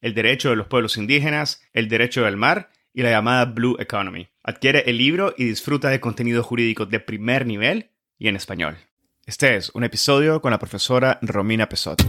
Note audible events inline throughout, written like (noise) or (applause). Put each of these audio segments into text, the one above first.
el derecho de los pueblos indígenas, el derecho del mar y la llamada Blue Economy. Adquiere el libro y disfruta de contenido jurídico de primer nivel y en español. Este es un episodio con la profesora Romina Pesot.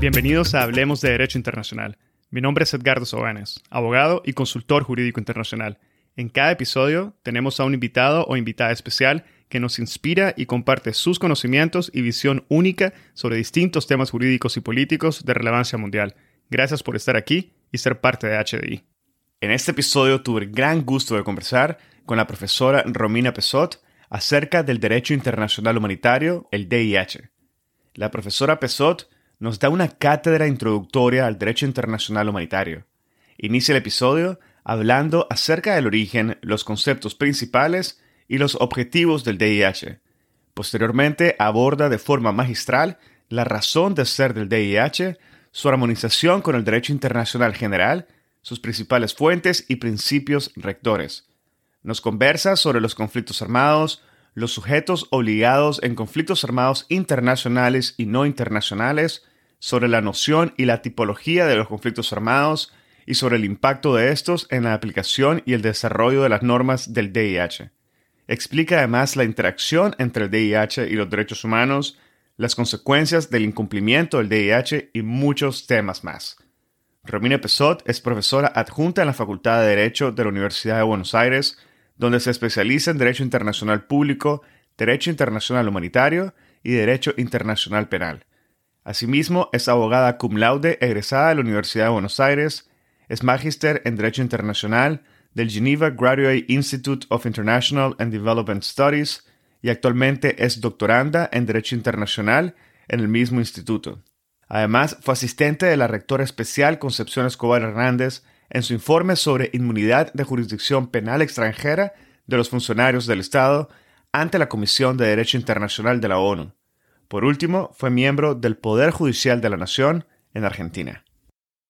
Bienvenidos a Hablemos de Derecho Internacional. Mi nombre es Edgardo Sobanes, abogado y consultor jurídico internacional. En cada episodio tenemos a un invitado o invitada especial que nos inspira y comparte sus conocimientos y visión única sobre distintos temas jurídicos y políticos de relevancia mundial. Gracias por estar aquí y ser parte de HDI. En este episodio tuve el gran gusto de conversar con la profesora Romina Pesot acerca del derecho internacional humanitario, el DIH. La profesora Pesot nos da una cátedra introductoria al derecho internacional humanitario. Inicia el episodio hablando acerca del origen, los conceptos principales y los objetivos del DIH. Posteriormente aborda de forma magistral la razón de ser del DIH, su armonización con el derecho internacional general, sus principales fuentes y principios rectores. Nos conversa sobre los conflictos armados, los sujetos obligados en conflictos armados internacionales y no internacionales, sobre la noción y la tipología de los conflictos armados y sobre el impacto de estos en la aplicación y el desarrollo de las normas del DIH. Explica además la interacción entre el DIH y los derechos humanos, las consecuencias del incumplimiento del DIH y muchos temas más. Romina Pesot es profesora adjunta en la Facultad de Derecho de la Universidad de Buenos Aires, donde se especializa en Derecho Internacional Público, Derecho Internacional Humanitario y Derecho Internacional Penal. Asimismo, es abogada cum laude egresada de la Universidad de Buenos Aires, es magíster en Derecho Internacional del Geneva Graduate Institute of International and Development Studies y actualmente es doctoranda en Derecho Internacional en el mismo instituto. Además, fue asistente de la rectora especial Concepción Escobar Hernández en su informe sobre inmunidad de jurisdicción penal extranjera de los funcionarios del Estado ante la Comisión de Derecho Internacional de la ONU. Por último, fue miembro del Poder Judicial de la Nación en Argentina.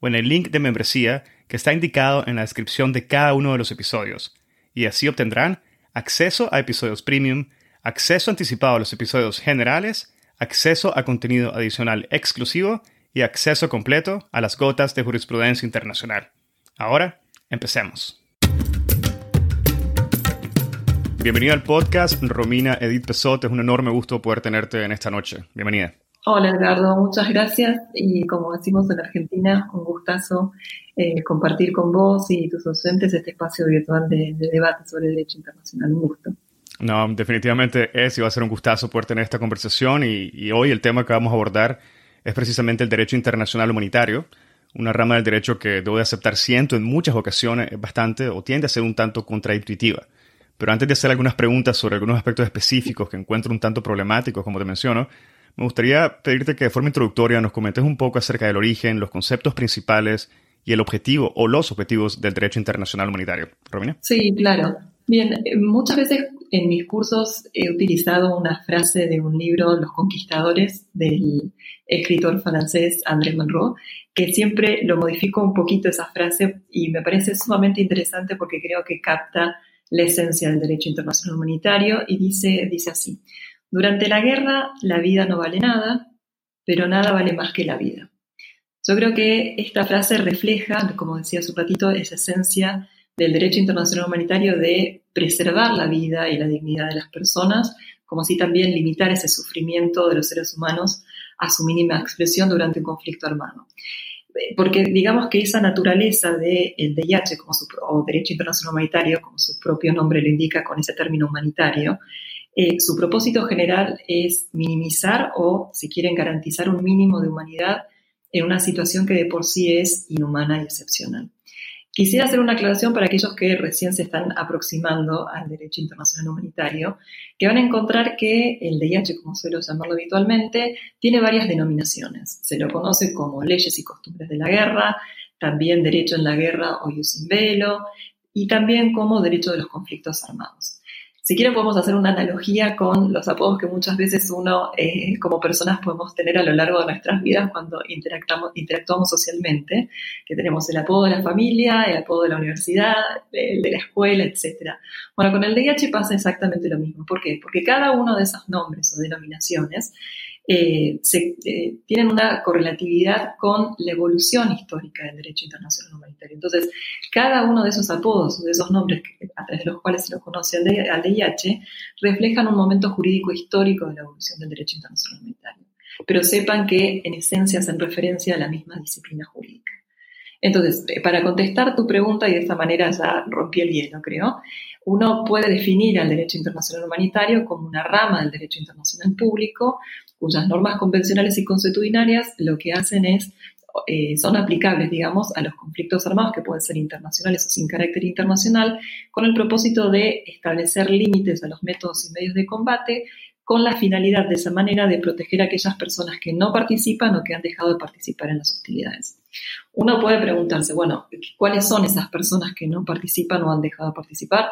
o en el link de membresía que está indicado en la descripción de cada uno de los episodios, y así obtendrán acceso a episodios premium, acceso anticipado a los episodios generales, acceso a contenido adicional exclusivo y acceso completo a las gotas de jurisprudencia internacional. Ahora, empecemos. Bienvenida al podcast, Romina Edith Pesot. Es un enorme gusto poder tenerte en esta noche. Bienvenida. Hola Edgardo, muchas gracias y como decimos en Argentina, un gustazo eh, compartir con vos y tus docentes este espacio virtual de, debate sobre derecho internacional. Un gusto. No, definitivamente es y va a ser un gustazo poder tener esta conversación y, hoy el tema que vamos a abordar es precisamente el derecho internacional humanitario, una rama del derecho que debo de aceptar siento en muchas ocasiones es bastante o tiende a ser un tanto contraintuitiva. Pero antes de hacer algunas preguntas sobre algunos aspectos específicos que encuentro un tanto problemáticos, como te menciono, me gustaría pedirte que de forma introductoria nos comentes un poco acerca del origen, los conceptos principales y el objetivo o los objetivos del derecho internacional humanitario. Romina. Sí, claro. Bien, eh, muchas veces en mis cursos he utilizado una frase de un libro, Los Conquistadores, del escritor francés André Malraux, que siempre lo modifico un poquito esa frase y me parece sumamente interesante porque creo que capta la esencia del derecho internacional humanitario y dice, dice así. Durante la guerra la vida no vale nada, pero nada vale más que la vida. Yo creo que esta frase refleja, como decía su patito, esa esencia del derecho internacional humanitario de preservar la vida y la dignidad de las personas, como así también limitar ese sufrimiento de los seres humanos a su mínima expresión durante un conflicto armado. Porque digamos que esa naturaleza del DIH como su, o Derecho Internacional Humanitario, como su propio nombre lo indica con ese término humanitario, eh, su propósito general es minimizar o, si quieren, garantizar un mínimo de humanidad en una situación que de por sí es inhumana y excepcional. Quisiera hacer una aclaración para aquellos que recién se están aproximando al derecho internacional humanitario, que van a encontrar que el DIH, como suelo llamarlo habitualmente, tiene varias denominaciones. Se lo conoce como leyes y costumbres de la guerra, también derecho en la guerra o ius in velo, y también como derecho de los conflictos armados. Si quieren podemos hacer una analogía con los apodos que muchas veces uno eh, como personas podemos tener a lo largo de nuestras vidas cuando interactuamos, socialmente, que tenemos el apodo de la familia, el apodo de la universidad, el de la escuela, etc. Bueno, con el DIH pasa exactamente lo mismo. ¿Por qué? Porque cada uno de esos nombres o denominaciones eh, se, eh, tienen una correlatividad con la evolución histórica del derecho internacional humanitario. Entonces, cada uno de esos apodos de esos nombres a través de los cuales se lo conoce al, DIH reflejan un momento jurídico histórico de la evolución del derecho internacional humanitario. Pero sepan que en esencia hacen referencia a la misma disciplina jurídica. Entonces, eh, para contestar tu pregunta, y de esta manera ya rompí el hielo, creo, uno puede definir al derecho internacional humanitario como una rama del derecho internacional público cuyas normas convencionales y consuetudinarias lo que hacen es, eh, son aplicables, digamos, a los conflictos armados que pueden ser internacionales o sin carácter internacional, con el propósito de establecer límites a los métodos y medios de combate, con la finalidad de esa manera de proteger a aquellas personas que no participan o que han dejado de participar en las hostilidades. Uno puede preguntarse, bueno, ¿cuáles son esas personas que no participan o han dejado de participar?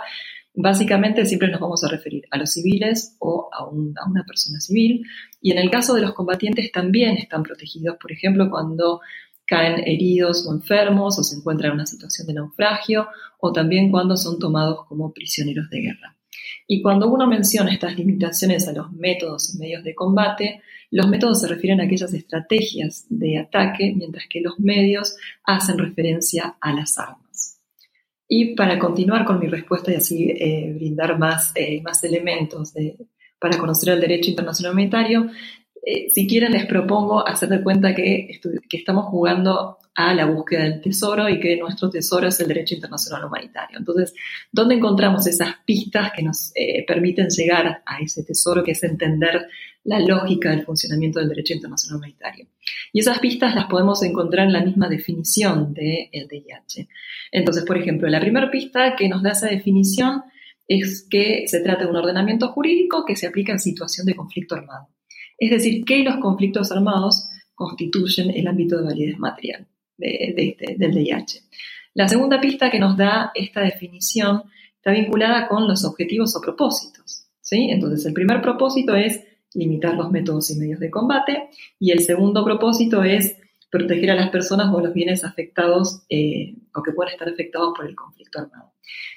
Básicamente siempre nos vamos a referir a los civiles o a, una persona civil. Y en el caso de los combatientes también están protegidos, por ejemplo, cuando caen heridos o enfermos o se encuentran en una situación de naufragio o también cuando son tomados como prisioneros de guerra. Y cuando uno menciona estas limitaciones a los métodos y medios de combate, los métodos se refieren a aquellas estrategias de ataque, mientras que los medios hacen referencia a las armas. Y para continuar con mi respuesta y así eh, brindar más, eh, más elementos para conocer el derecho internacional humanitario, eh, si quieren les propongo hacer de cuenta que, que estamos jugando a la búsqueda del tesoro y que nuestro tesoro es el derecho internacional humanitario. Entonces, ¿dónde encontramos esas pistas que nos permiten llegar a ese tesoro, que es entender la lógica del funcionamiento del derecho internacional humanitario. Y esas pistas las podemos encontrar en la misma definición del DIH. Entonces, por ejemplo, la primera pista que nos da esa definición es que se trata de un ordenamiento jurídico que se aplica en situación de conflicto armado. Es decir, que los conflictos armados constituyen el ámbito de validez material este, del DIH. La segunda pista que nos da esta definición está vinculada con los objetivos o propósitos. ¿sí? Entonces, el primer propósito es limitar los métodos y medios de combate. Y el segundo propósito es proteger a las personas o los bienes afectados eh, o que puedan estar afectados por el conflicto armado.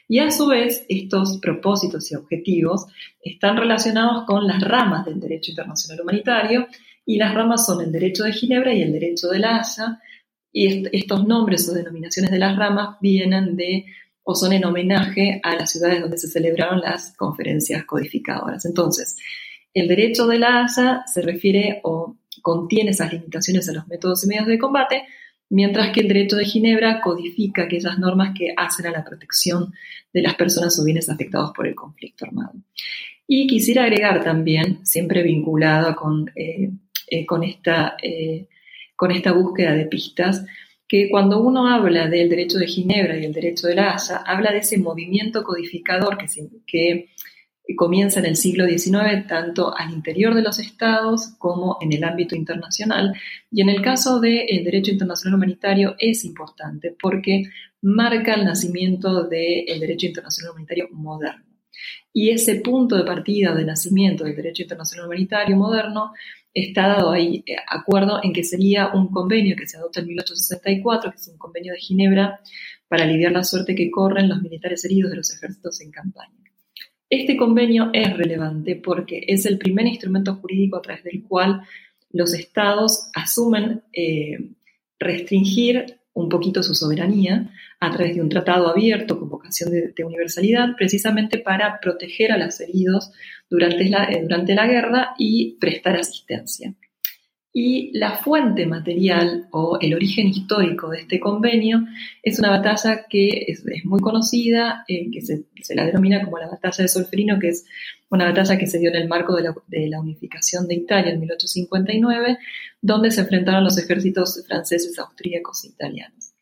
Y a su vez, estos propósitos y objetivos están relacionados con las ramas del derecho internacional humanitario y las ramas son el derecho de Ginebra y el derecho de la Haya. Y estos nombres o denominaciones de las ramas vienen de o son en homenaje a las ciudades donde se celebraron las conferencias codificadoras. Entonces, el derecho de la Haya se refiere o contiene esas limitaciones a los métodos y medios de combate, mientras que el derecho de Ginebra codifica aquellas normas que hacen a la protección de las personas o bienes afectados por el conflicto armado. Y quisiera agregar también, siempre vinculado con, eh, eh, con, esta, eh, con esta búsqueda de pistas, que cuando uno habla del derecho de Ginebra y el derecho de la Haya, habla de ese movimiento codificador que, que comienza en el siglo XIX tanto al interior de los estados como en el ámbito internacional. Y en el caso del derecho internacional humanitario es importante porque marca el nacimiento del derecho internacional humanitario moderno. Y ese punto de partida de nacimiento del derecho internacional humanitario moderno está dado ahí eh, acuerdo en que sería un convenio que se adopta en 1864, que es un convenio de Ginebra, para aliviar la suerte que corren los militares heridos de los ejércitos en campaña. Este convenio es relevante porque es el primer instrumento jurídico a través del cual los estados asumen eh, restringir un poquito su soberanía a través de un tratado abierto con vocación de, universalidad, precisamente para proteger a los heridos durante la, eh, durante la guerra y prestar asistencia. Y la fuente material o el origen histórico de este convenio es una batalla que es, muy conocida, eh, que se, la denomina como la batalla de Solferino, que es una batalla que se dio en el marco de la, unificación de Italia en 1859, donde se enfrentaron los ejércitos franceses, austríacos e italianos.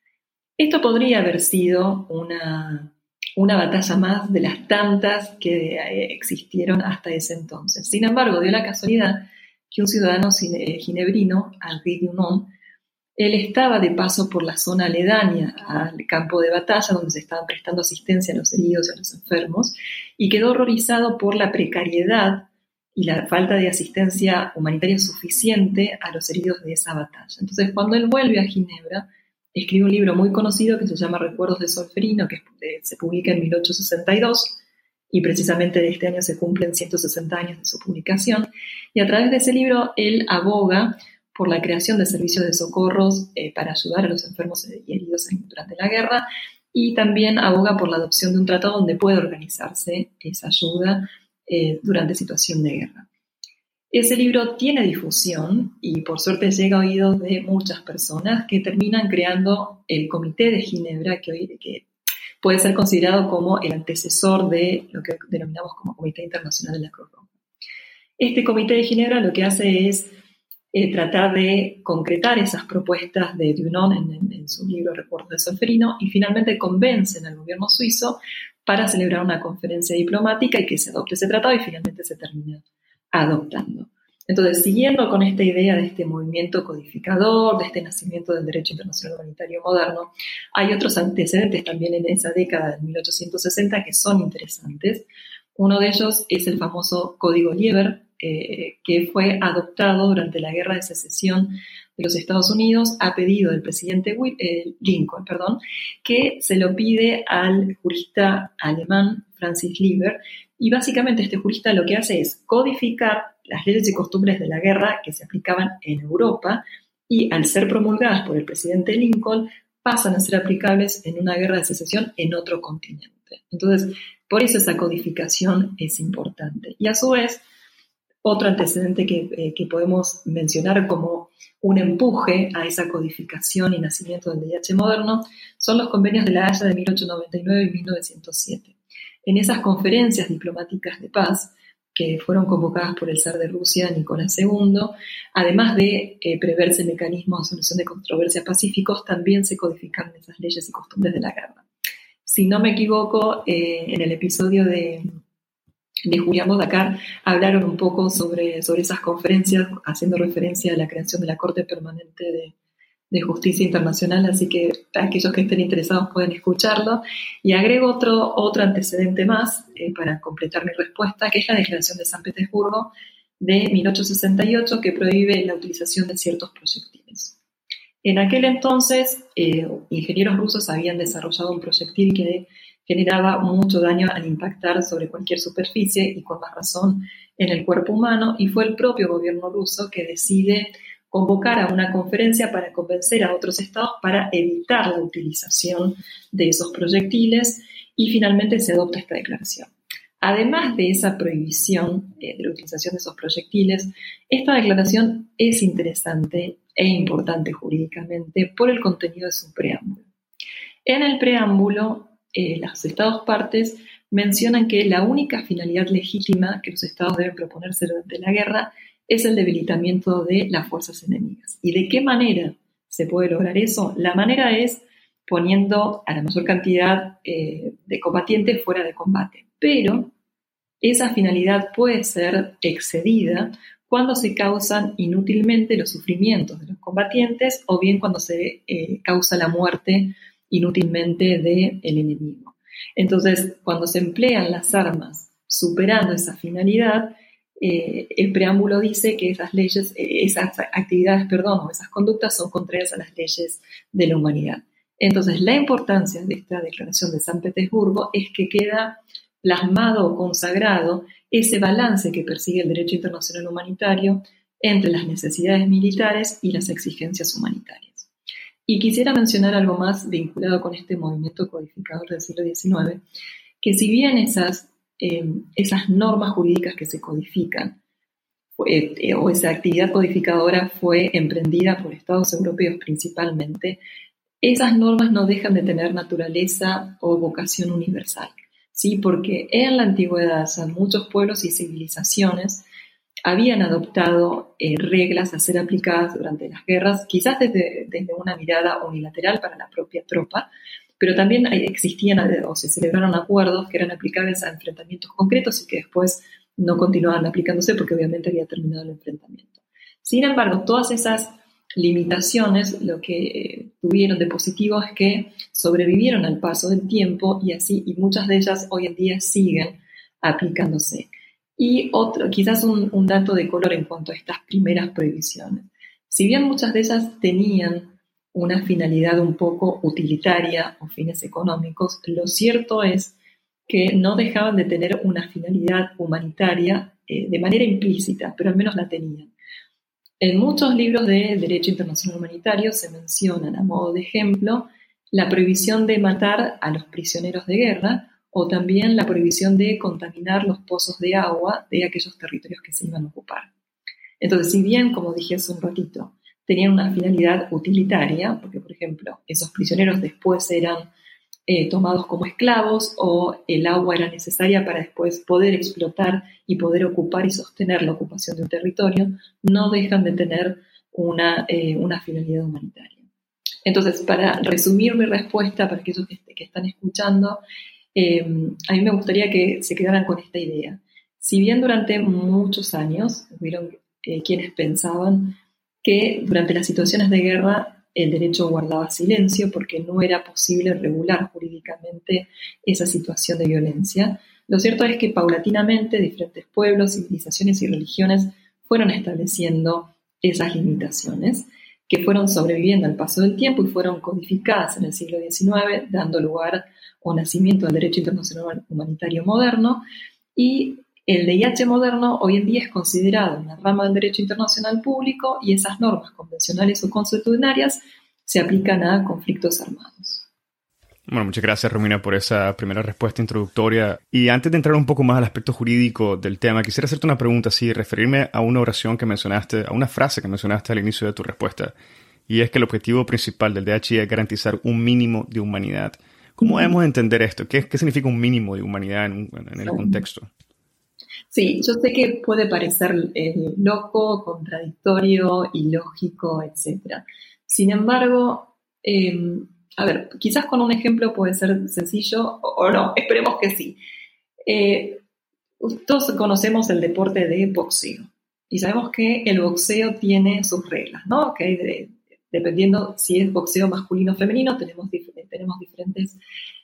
Esto podría haber sido una, una batalla más de las tantas que eh, existieron hasta ese entonces. Sin embargo, dio la casualidad que un ciudadano eh, ginebrino, Henri Dunant, él estaba de paso por la zona aledaña al campo de batalla donde se estaban prestando asistencia a los heridos y a los enfermos y quedó horrorizado por la precariedad y la falta de asistencia humanitaria suficiente a los heridos de esa batalla. Entonces, cuando él vuelve a Ginebra, escribe un libro muy conocido que se llama Recuerdos de Solferino, que eh, se publica en 1862 y precisamente de este año se cumplen 160 años de su publicación. Y a través de ese libro él aboga por la creación de servicios de socorros eh, para ayudar a los enfermos y heridos durante la guerra y también aboga por la adopción de un tratado donde puede organizarse esa ayuda eh, durante situación de guerra. Ese libro tiene difusión y por suerte llega a oídos de muchas personas que terminan creando el Comité de Ginebra, que, hoy, que puede ser considerado como el antecesor de lo que denominamos como Comité Internacional de la Cruz Roja. Este Comité de Ginebra lo que hace es eh, tratar de concretar esas propuestas de Dunon en, su libro Recuerdos de Solferino y finalmente convencen al gobierno suizo para celebrar una conferencia diplomática y que se adopte ese tratado y finalmente se termina adoptando. Entonces, siguiendo con esta idea de este movimiento codificador, de este nacimiento del derecho internacional humanitario moderno, hay otros antecedentes también en esa década de 1860 que son interesantes. Uno de ellos es el famoso Código Lieber, eh, que fue adoptado durante la Guerra de Secesión de los Estados Unidos a pedido del presidente eh, Lincoln, perdón, que se lo pide al jurista alemán Francis Lieber, y básicamente este jurista lo que hace es codificar las leyes y costumbres de la guerra que se aplicaban en Europa y al ser promulgadas por el presidente Lincoln pasan a ser aplicables en una guerra de secesión en otro continente. Entonces, por eso esa codificación es importante. Y a su vez, otro antecedente que, eh, podemos mencionar como un empuje a esa codificación y nacimiento del DIH moderno son los convenios de la Haya de 1899 y 1907. En esas conferencias diplomáticas de paz, que fueron convocadas por el zar de Rusia, Nicolás II, además de eh, preverse mecanismos de solución de controversias pacíficos, también se codificaron esas leyes y costumbres de la guerra. Si no me equivoco, eh, en el episodio de, de Julián Bodacar hablaron un poco sobre, sobre esas conferencias, haciendo referencia a la creación de la Corte Permanente de, de Justicia Internacional, así que aquellos que estén interesados pueden escucharlo. Y agrego otro, otro antecedente más eh, para completar mi respuesta, que es la Declaración de San Petersburgo de 1868, que prohíbe la utilización de ciertos proyectiles. En aquel entonces, eh, ingenieros rusos habían desarrollado un proyectil que generaba mucho daño al impactar sobre cualquier superficie y con más razón en el cuerpo humano, y fue el propio gobierno ruso que decide convocar a una conferencia para convencer a otros estados para evitar la utilización de esos proyectiles y finalmente se adopta esta declaración. Además de esa prohibición eh, de la utilización de esos proyectiles, esta declaración es interesante e importante jurídicamente por el contenido de su preámbulo. En el preámbulo, eh, los estados partes mencionan que la única finalidad legítima que los estados deben proponerse durante la guerra es el debilitamiento de las fuerzas enemigas. ¿Y de qué manera se puede lograr eso? La manera es poniendo a la mayor cantidad eh, de combatientes fuera de combate. Pero esa finalidad puede ser excedida cuando se causan inútilmente los sufrimientos de los combatientes o bien cuando se eh, causa la muerte inútilmente del enemigo. Entonces, cuando se emplean las armas superando esa finalidad, eh, el preámbulo dice que esas leyes, eh, esas actividades, perdón, o esas conductas son contrarias a las leyes de la humanidad. Entonces, la importancia de esta declaración de San Petersburgo es que queda plasmado o consagrado ese balance que persigue el derecho internacional humanitario entre las necesidades militares y las exigencias humanitarias. Y quisiera mencionar algo más vinculado con este movimiento codificador del siglo XIX, que si bien esas, eh, esas normas jurídicas que se codifican eh, o esa actividad codificadora fue emprendida por estados europeos principalmente, esas normas no dejan de tener naturaleza o vocación universal, ¿sí? porque en la antigüedad muchos pueblos y civilizaciones habían adoptado eh, reglas a ser aplicadas durante las guerras, quizás desde, desde, una mirada unilateral para la propia tropa, pero también existían o se celebraron acuerdos que eran aplicables a enfrentamientos concretos y que después no continuaban aplicándose porque obviamente había terminado el enfrentamiento. Sin embargo, todas esas limitaciones lo que eh, tuvieron de positivo es que sobrevivieron al paso del tiempo y así, y muchas de ellas hoy en día siguen aplicándose. Y otro, quizás un, un dato de color en cuanto a estas primeras prohibiciones. Si bien muchas de ellas tenían una finalidad un poco utilitaria o fines económicos, lo cierto es que no dejaban de tener una finalidad humanitaria eh, de manera implícita, pero al menos la tenían. En muchos libros de derecho internacional humanitario se mencionan a modo de ejemplo la prohibición de matar a los prisioneros de guerra o también la prohibición de contaminar los pozos de agua de aquellos territorios que se iban a ocupar. Entonces, si bien, como dije hace un ratito, tenían una finalidad utilitaria, porque por ejemplo, esos prisioneros después eran eh, tomados como esclavos o el agua era necesaria para después poder explotar y poder ocupar y sostener la ocupación de un territorio, no dejan de tener una, eh, una finalidad humanitaria. Entonces, para resumir mi respuesta para aquellos que, que están escuchando, eh, a mí me gustaría que se quedaran con esta idea. Si bien durante muchos años hubieron quienes pensaban que durante las situaciones de guerra el derecho guardaba silencio porque no era posible regular jurídicamente esa situación de violencia. Lo cierto es que paulatinamente diferentes pueblos, civilizaciones y religiones fueron estableciendo esas limitaciones que fueron sobreviviendo al paso del tiempo y fueron codificadas en el siglo XIX, dando lugar o nacimiento del derecho internacional humanitario moderno. Y el DIH moderno hoy en día es considerado una rama del derecho internacional público y esas normas convencionales o consuetudinarias se aplican a conflictos armados. Bueno, muchas gracias Romina por esa primera respuesta introductoria. Y antes de entrar un poco más al aspecto jurídico del tema, quisiera hacerte una pregunta, sí, referirme a una oración que mencionaste, a una frase que mencionaste al inicio de tu respuesta, y es que el objetivo principal del DHI es garantizar un mínimo de humanidad. ¿Cómo debemos entender esto? ¿Qué, qué significa un mínimo de humanidad en, en el contexto? Sí, yo sé que puede parecer eh, loco, contradictorio, ilógico, etc. Sin embargo, em, a ver, quizás con un ejemplo puede ser sencillo o, no, esperemos que sí. Eh, todos conocemos el deporte de boxeo y sabemos que el boxeo tiene sus reglas, ¿no? Que dependiendo si es boxeo masculino o femenino, tenemos, tenemos diferentes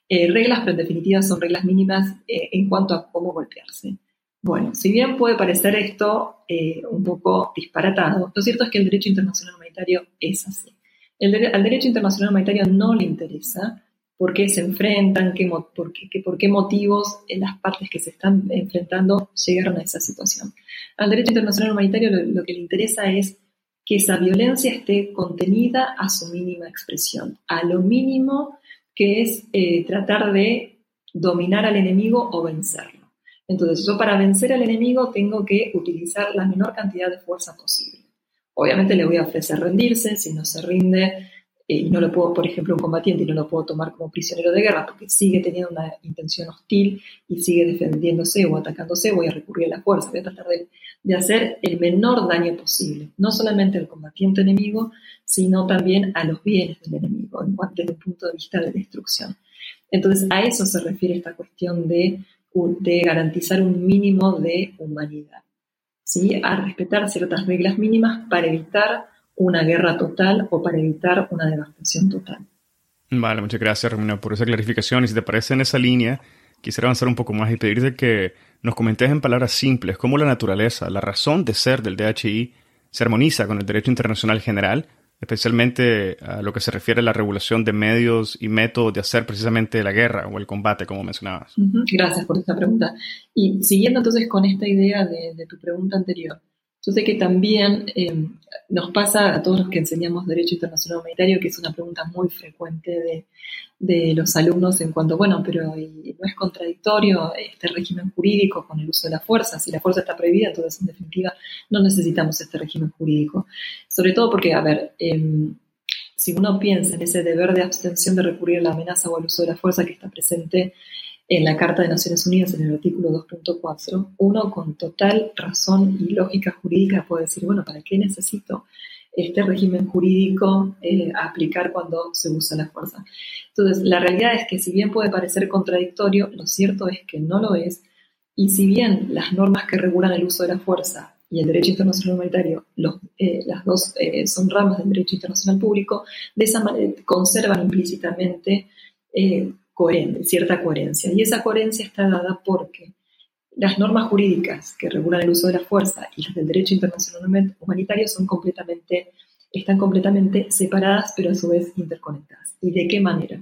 eh, reglas, pero en definitiva son reglas mínimas en cuanto a cómo golpearse. Bueno, si bien puede parecer esto eh, un poco disparatado, lo cierto es que el derecho internacional humanitario es así. al derecho internacional humanitario no le interesa por qué se enfrentan, por, qué, motivos en las partes que se están enfrentando llegaron a esa situación. Al derecho internacional humanitario lo, que le interesa es que esa violencia esté contenida a su mínima expresión, a lo mínimo que es eh, tratar de dominar al enemigo o vencerlo. Entonces, yo para vencer al enemigo tengo que utilizar la menor cantidad de fuerza posible. Obviamente le voy a ofrecer rendirse, si no se rinde eh, y no lo puedo, por ejemplo, un combatiente y no lo puedo tomar como prisionero de guerra porque sigue teniendo una intención hostil y sigue defendiéndose o atacándose, voy a recurrir a la fuerza, voy a tratar de, de hacer el menor daño posible, no solamente al combatiente enemigo, sino también a los bienes del enemigo, desde el punto de vista de destrucción. Entonces, a eso se refiere esta cuestión de de garantizar un mínimo de humanidad, ¿sí? a respetar ciertas reglas mínimas para evitar una guerra total o para evitar una devastación total. Vale, muchas gracias, Romina, por esa clarificación. Y si te parece en esa línea, quisiera avanzar un poco más y pedirte que nos comentes en palabras simples cómo la naturaleza, la razón de ser del DHI se armoniza con el derecho internacional general, especialmente a lo que se refiere a la regulación de medios y métodos de hacer precisamente la guerra o el combate, como mencionabas. Gracias por esta pregunta. Y siguiendo entonces con esta idea de tu pregunta anterior, yo sé que también eh, nos pasa a todos los que enseñamos Derecho Internacional Humanitario, que es una pregunta muy frecuente de, los alumnos en cuanto, bueno, pero ¿no es contradictorio este régimen jurídico con el uso de la fuerza? Si la fuerza está prohibida, entonces en definitiva no necesitamos este régimen jurídico. Sobre todo porque, a ver, em, si uno piensa en ese deber de abstención de recurrir a la amenaza o al uso de la fuerza que está presente en la Carta de Naciones Unidas, en el artículo 2.4, uno con total razón y lógica jurídica puede decir, bueno, ¿para qué necesito este régimen jurídico eh, aplicar cuando se usa la fuerza? Entonces, la realidad es que si bien puede parecer contradictorio, lo cierto es que no lo es, y si bien las normas que regulan el uso de la fuerza y el derecho internacional humanitario, eh, las dos eh, son ramas del derecho internacional público, de esa manera conservan implícitamente cierta coherencia. Y esa coherencia está dada porque las normas jurídicas que regulan el uso de la fuerza y las del derecho internacional humanitario son completamente, están completamente separadas, pero a su vez interconectadas. ¿Y de qué manera?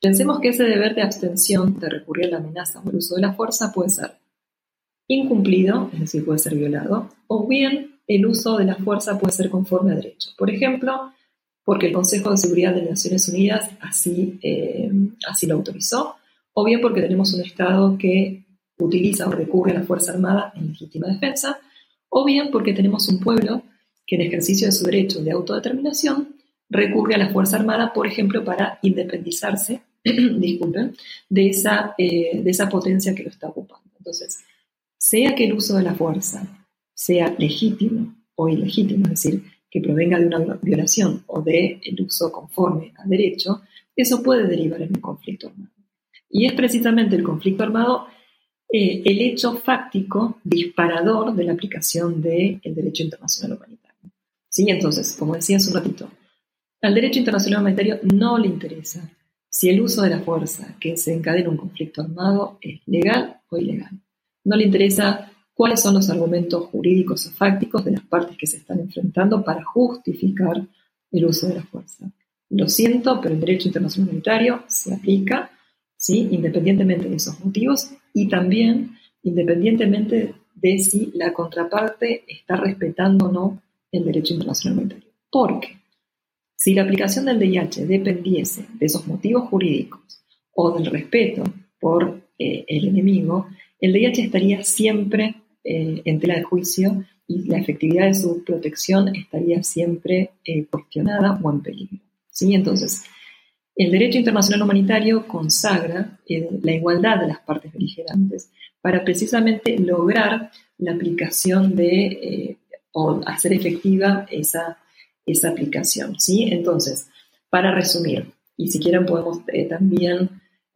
Pensemos que ese deber de abstención de recurrir a la amenaza o el uso de la fuerza puede ser incumplido, es decir, puede ser violado, o bien el uso de la fuerza puede ser conforme a derecho. Por ejemplo, porque el Consejo de Seguridad de Naciones Unidas así, eh, así lo autorizó, o bien porque tenemos un Estado que utiliza o recurre a la Fuerza Armada en legítima defensa, o bien porque tenemos un pueblo que en ejercicio de su derecho de autodeterminación recurre a la Fuerza Armada, por ejemplo, para independizarse, (clears throat) disculpen, de esa, eh, de esa potencia que lo está ocupando. Entonces, sea que el uso de la fuerza sea legítimo o ilegítimo, es decir, que provenga de una violación o de el uso conforme a derecho, eso puede derivar en un conflicto armado. Y es precisamente el conflicto armado eh, el hecho fáctico disparador de la aplicación del derecho internacional humanitario. ¿Sí? Entonces, como decía hace un ratito, al derecho internacional humanitario no le interesa si el uso de la fuerza que se encadena un conflicto armado es legal o ilegal. No le interesa cuáles son los argumentos jurídicos o fácticos de las partes que se están enfrentando para justificar el uso de la fuerza. Lo siento, pero el derecho internacional humanitario se aplica, ¿sí? independientemente de esos motivos y también independientemente de si la contraparte está respetando o no el derecho internacional humanitario. Porque si la aplicación del DIH dependiese de esos motivos jurídicos o del respeto por eh, el enemigo, el DIH estaría siempre eh, en tela de juicio y la efectividad de su protección estaría siempre eh, cuestionada o en peligro. ¿sí? Entonces, el derecho internacional humanitario consagra eh, la igualdad de las partes beligerantes para precisamente lograr la aplicación de o hacer efectiva esa, esa aplicación. ¿sí? Entonces, para resumir, y si quieren podemos también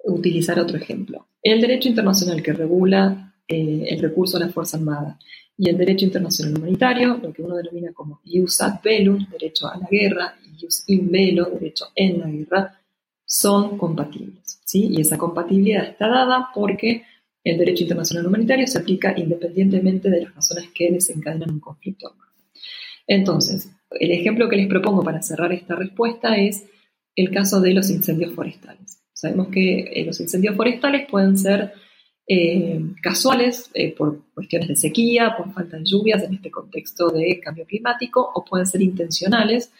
utilizar otro ejemplo. El derecho internacional que regula eh, el recurso a la Fuerza Armada. Y el derecho internacional humanitario, lo que uno denomina como ius ad bellum, derecho a la guerra, y ius in bello, derecho en la guerra, son compatibles. ¿sí? Y esa compatibilidad está dada porque el derecho internacional humanitario se aplica independientemente de las razones que desencadenan un conflicto armado. Entonces, el ejemplo que les propongo para cerrar esta respuesta es el caso de los incendios forestales. Sabemos que eh, los incendios forestales pueden ser eh, casuales eh, por cuestiones de sequía, por falta de lluvias en este contexto de cambio climático, o pueden ser intencionales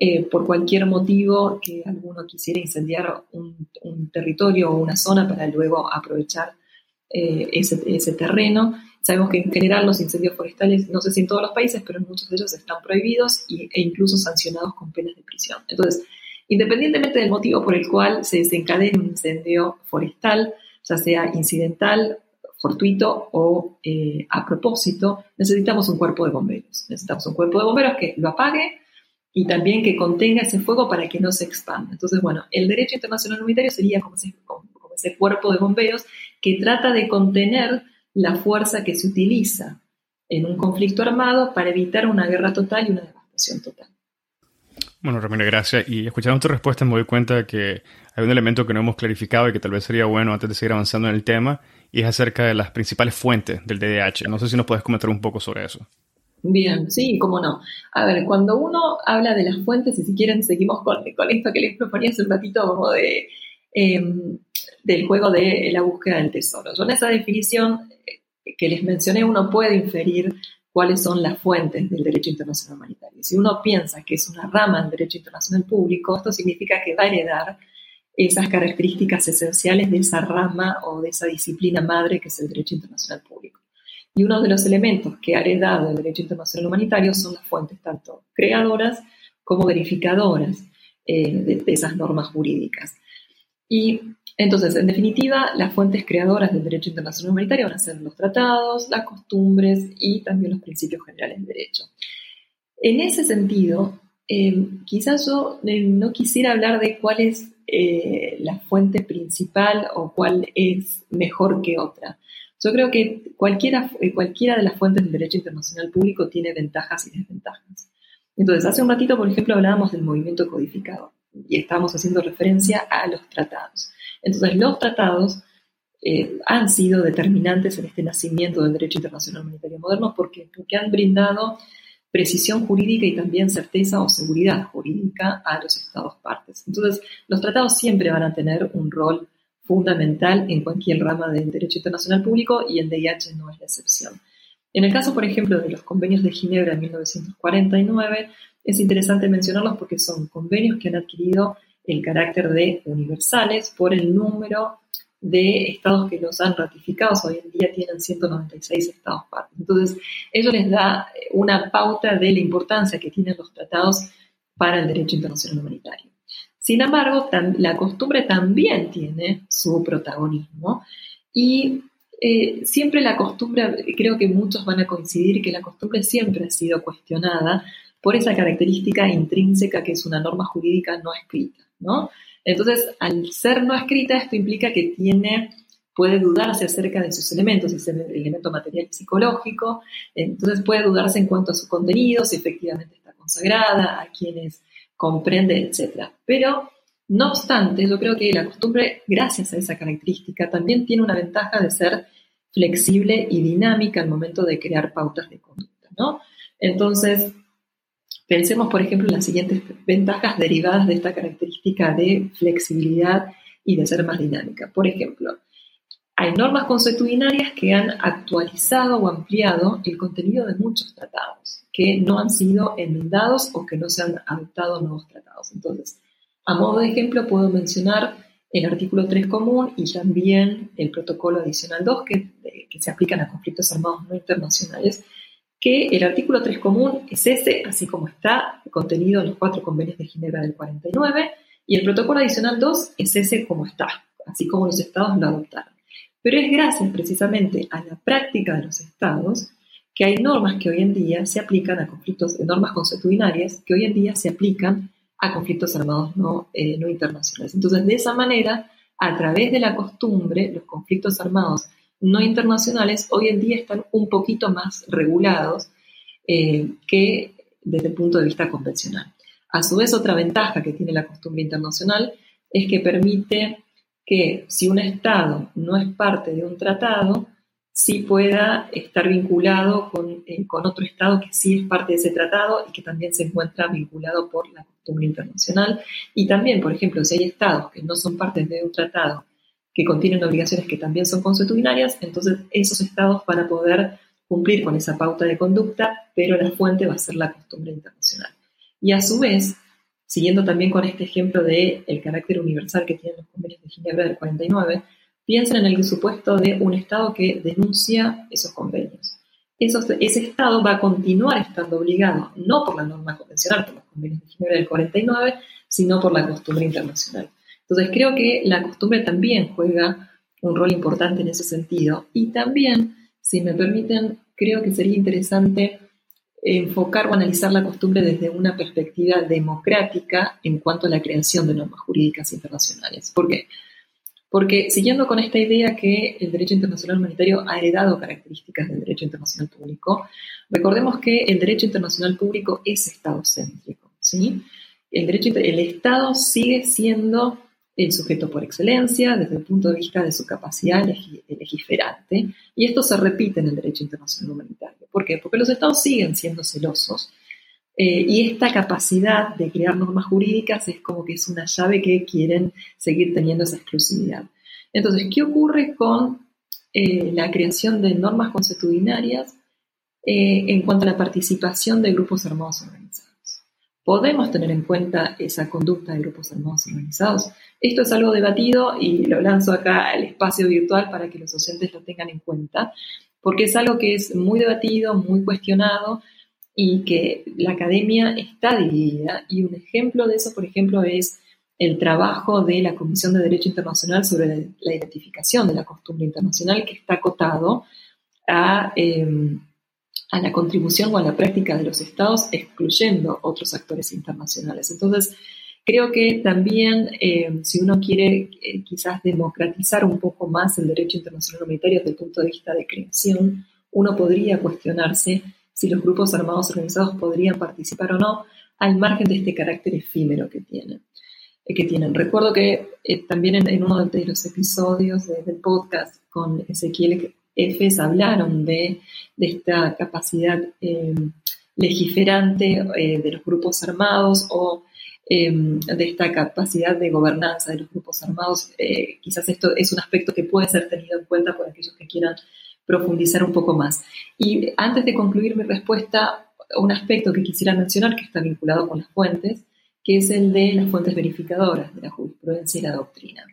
eh, por cualquier motivo que alguno quisiera incendiar un, territorio o una zona para luego aprovechar ese, terreno. Sabemos que en general los incendios forestales, no sé si en todos los países, pero en muchos de ellos están prohibidos e incluso sancionados con penas de prisión. Entonces, independientemente del motivo por el cual se desencadena un incendio forestal, ya sea incidental, fortuito o eh, a propósito, necesitamos un cuerpo de bomberos. Necesitamos un cuerpo de bomberos que lo apague y también que contenga ese fuego para que no se expanda. Entonces, bueno, el derecho internacional humanitario sería como ese, cuerpo de bomberos que trata de contener la fuerza que se utiliza en un conflicto armado para evitar una guerra total y una devastación total. Bueno, Ramiro, gracias. Y escuchando tu respuesta me doy cuenta que hay un elemento que no hemos clarificado y que tal vez sería bueno antes de seguir avanzando en el tema, y es acerca de las principales fuentes del DDH. No sé si nos puedes comentar un poco sobre eso. Bien, sí, cómo no. A ver, cuando uno habla de las fuentes, y si quieren seguimos con, esto que les proponía hace un ratito como de, em, del juego de la búsqueda del tesoro. Yo en esa definición eh, que les mencioné, uno puede inferir cuáles son las fuentes del derecho internacional humanitario. Si uno piensa que es una rama del derecho internacional público, esto significa que va a heredar esas características esenciales de esa rama o de esa disciplina madre que es el derecho internacional público. Y uno de los elementos que ha heredado el derecho internacional humanitario son las fuentes tanto creadoras como verificadoras eh, de, esas normas jurídicas. Y entonces, en definitiva, las fuentes creadoras del derecho internacional humanitario van a ser los tratados, las costumbres y también los principios generales de derecho. En ese sentido, eh, quizás yo eh, no quisiera hablar de cuál es la fuente principal o cuál es mejor que otra. Yo creo que cualquiera, eh, cualquiera de las fuentes del derecho internacional público tiene ventajas y desventajas. Entonces, hace un ratito, por ejemplo, hablábamos del movimiento codificado y estábamos haciendo referencia a los tratados. Entonces, los tratados eh, han sido determinantes en este nacimiento del derecho internacional humanitario moderno porque, porque han brindado precisión jurídica y también certeza o seguridad jurídica a los estados partes. Entonces, los tratados siempre van a tener un rol fundamental en cualquier rama del derecho internacional público y el DIH no es la excepción. En el caso, por ejemplo, de los convenios de Ginebra en 1949, es interesante mencionarlos porque son convenios que han adquirido el carácter de universales por el número de estados que los han ratificado. Hoy en día tienen 196 estados partes. Entonces, ello les da una pauta de la importancia que tienen los tratados para el derecho internacional humanitario. Sin embargo, la costumbre también tiene su protagonismo y eh, siempre la costumbre, creo que muchos van a coincidir que la costumbre siempre ha sido cuestionada por esa característica intrínseca que es una norma jurídica no escrita, ¿no? Entonces, al ser no escrita, esto implica que tiene, puede dudarse acerca de sus elementos, ese elemento material y psicológico, entonces puede dudarse en cuanto a su contenido, si efectivamente está consagrada, a quienes comprende, etc. Pero, no obstante, yo creo que la costumbre, gracias a esa característica, también tiene una ventaja de ser flexible y dinámica al momento de crear pautas de conducta, ¿no? Entonces, pensemos, por ejemplo, en las siguientes ventajas derivadas de esta característica de flexibilidad y de ser más dinámica. Por ejemplo, hay normas consuetudinarias que han actualizado o ampliado el contenido de muchos tratados que no han sido enmendados o que no se han adoptado nuevos tratados. Entonces, a modo de ejemplo, puedo mencionar el artículo 3 común y también el protocolo adicional 2 que, que se aplican a conflictos armados no internacionales, que el artículo 3 común es ese, así como está contenido en los cuatro convenios de Ginebra del 49, y el protocolo adicional 2 es ese como está, así como los estados lo adoptaron. Pero es gracias precisamente a la práctica de los estados que hay normas que hoy en día se aplican a conflictos, normas consuetudinarias que hoy en día se aplican a conflictos armados eh, no internacionales. Entonces, de esa manera, a través de la costumbre, los conflictos armados no internacionales hoy en día están un poquito más regulados eh, que desde el punto de vista convencional. A su vez, otra ventaja que tiene la costumbre internacional es que permite que si un Estado no es parte de un tratado, sí pueda estar vinculado eh, con, otro Estado que sí es parte de ese tratado y que también se encuentra vinculado por la costumbre internacional. Y también, por ejemplo, si hay Estados que no son parte de un tratado que contienen obligaciones que también son consuetudinarias, entonces esos Estados van a poder cumplir con esa pauta de conducta, pero la fuente va a ser la costumbre internacional. Y a su vez, siguiendo también con este ejemplo de el carácter universal que tienen los convenios de Ginebra del 49, Piensen en el supuesto de un Estado que denuncia esos convenios. ese Estado va a continuar estando obligado, no por la norma convencional, por los convenios de Ginebra del 49, sino por la costumbre internacional. Entonces creo que la costumbre también juega un rol importante en ese sentido. Y también, si me permiten, creo que sería interesante enfocar o analizar la costumbre desde una perspectiva democrática en cuanto a la creación de normas jurídicas internacionales. ¿Por qué? Porque siguiendo con esta idea que el derecho internacional humanitario ha heredado características del derecho internacional público, recordemos que el derecho internacional público es estado-céntrico. ¿sí? El, derecho, el Estado sigue siendo el sujeto por excelencia desde el punto de vista de su capacidad legiferante, y esto se repite en el derecho internacional humanitario. ¿Por qué? Porque los estados siguen siendo celosos eh, y esta capacidad de crear normas jurídicas es como que es una llave que quieren seguir teniendo esa exclusividad. Entonces, ¿qué ocurre con eh, la creación de normas consuetudinarias eh, en cuanto a la participación de grupos armados organizados? ¿Podemos tener en cuenta esa conducta de grupos armados organizados? Esto es algo debatido y lo lanzo acá al espacio virtual para que los oyentes lo tengan en cuenta, porque es algo que es muy debatido, muy cuestionado y que la academia está dividida. Y un ejemplo de eso, por ejemplo, es el trabajo de la Comisión de Derecho Internacional sobre la identificación de la costumbre internacional, que está acotado a, em, a la contribución o a la práctica de los estados, excluyendo otros actores internacionales. Entonces, creo que también em, si uno quiere eh, quizás democratizar un poco más el derecho internacional humanitario desde el punto de vista de creación, uno podría cuestionarse si los grupos armados organizados podrían participar o no, al margen de este carácter efímero que tienen. Eh, que tienen. Recuerdo que eh, también en, uno de los episodios del podcast con Ezequiel Efes hablaron de, esta capacidad eh, legiferante de los grupos armados o de esta capacidad de gobernanza de los grupos armados. quizás esto es un aspecto que puede ser tenido en cuenta por aquellos que quieran profundizar un poco más. Y antes de concluir mi respuesta, un aspecto que quisiera mencionar que está vinculado con las fuentes, que es el de las fuentes verificadoras de la jurisprudencia y la doctrina.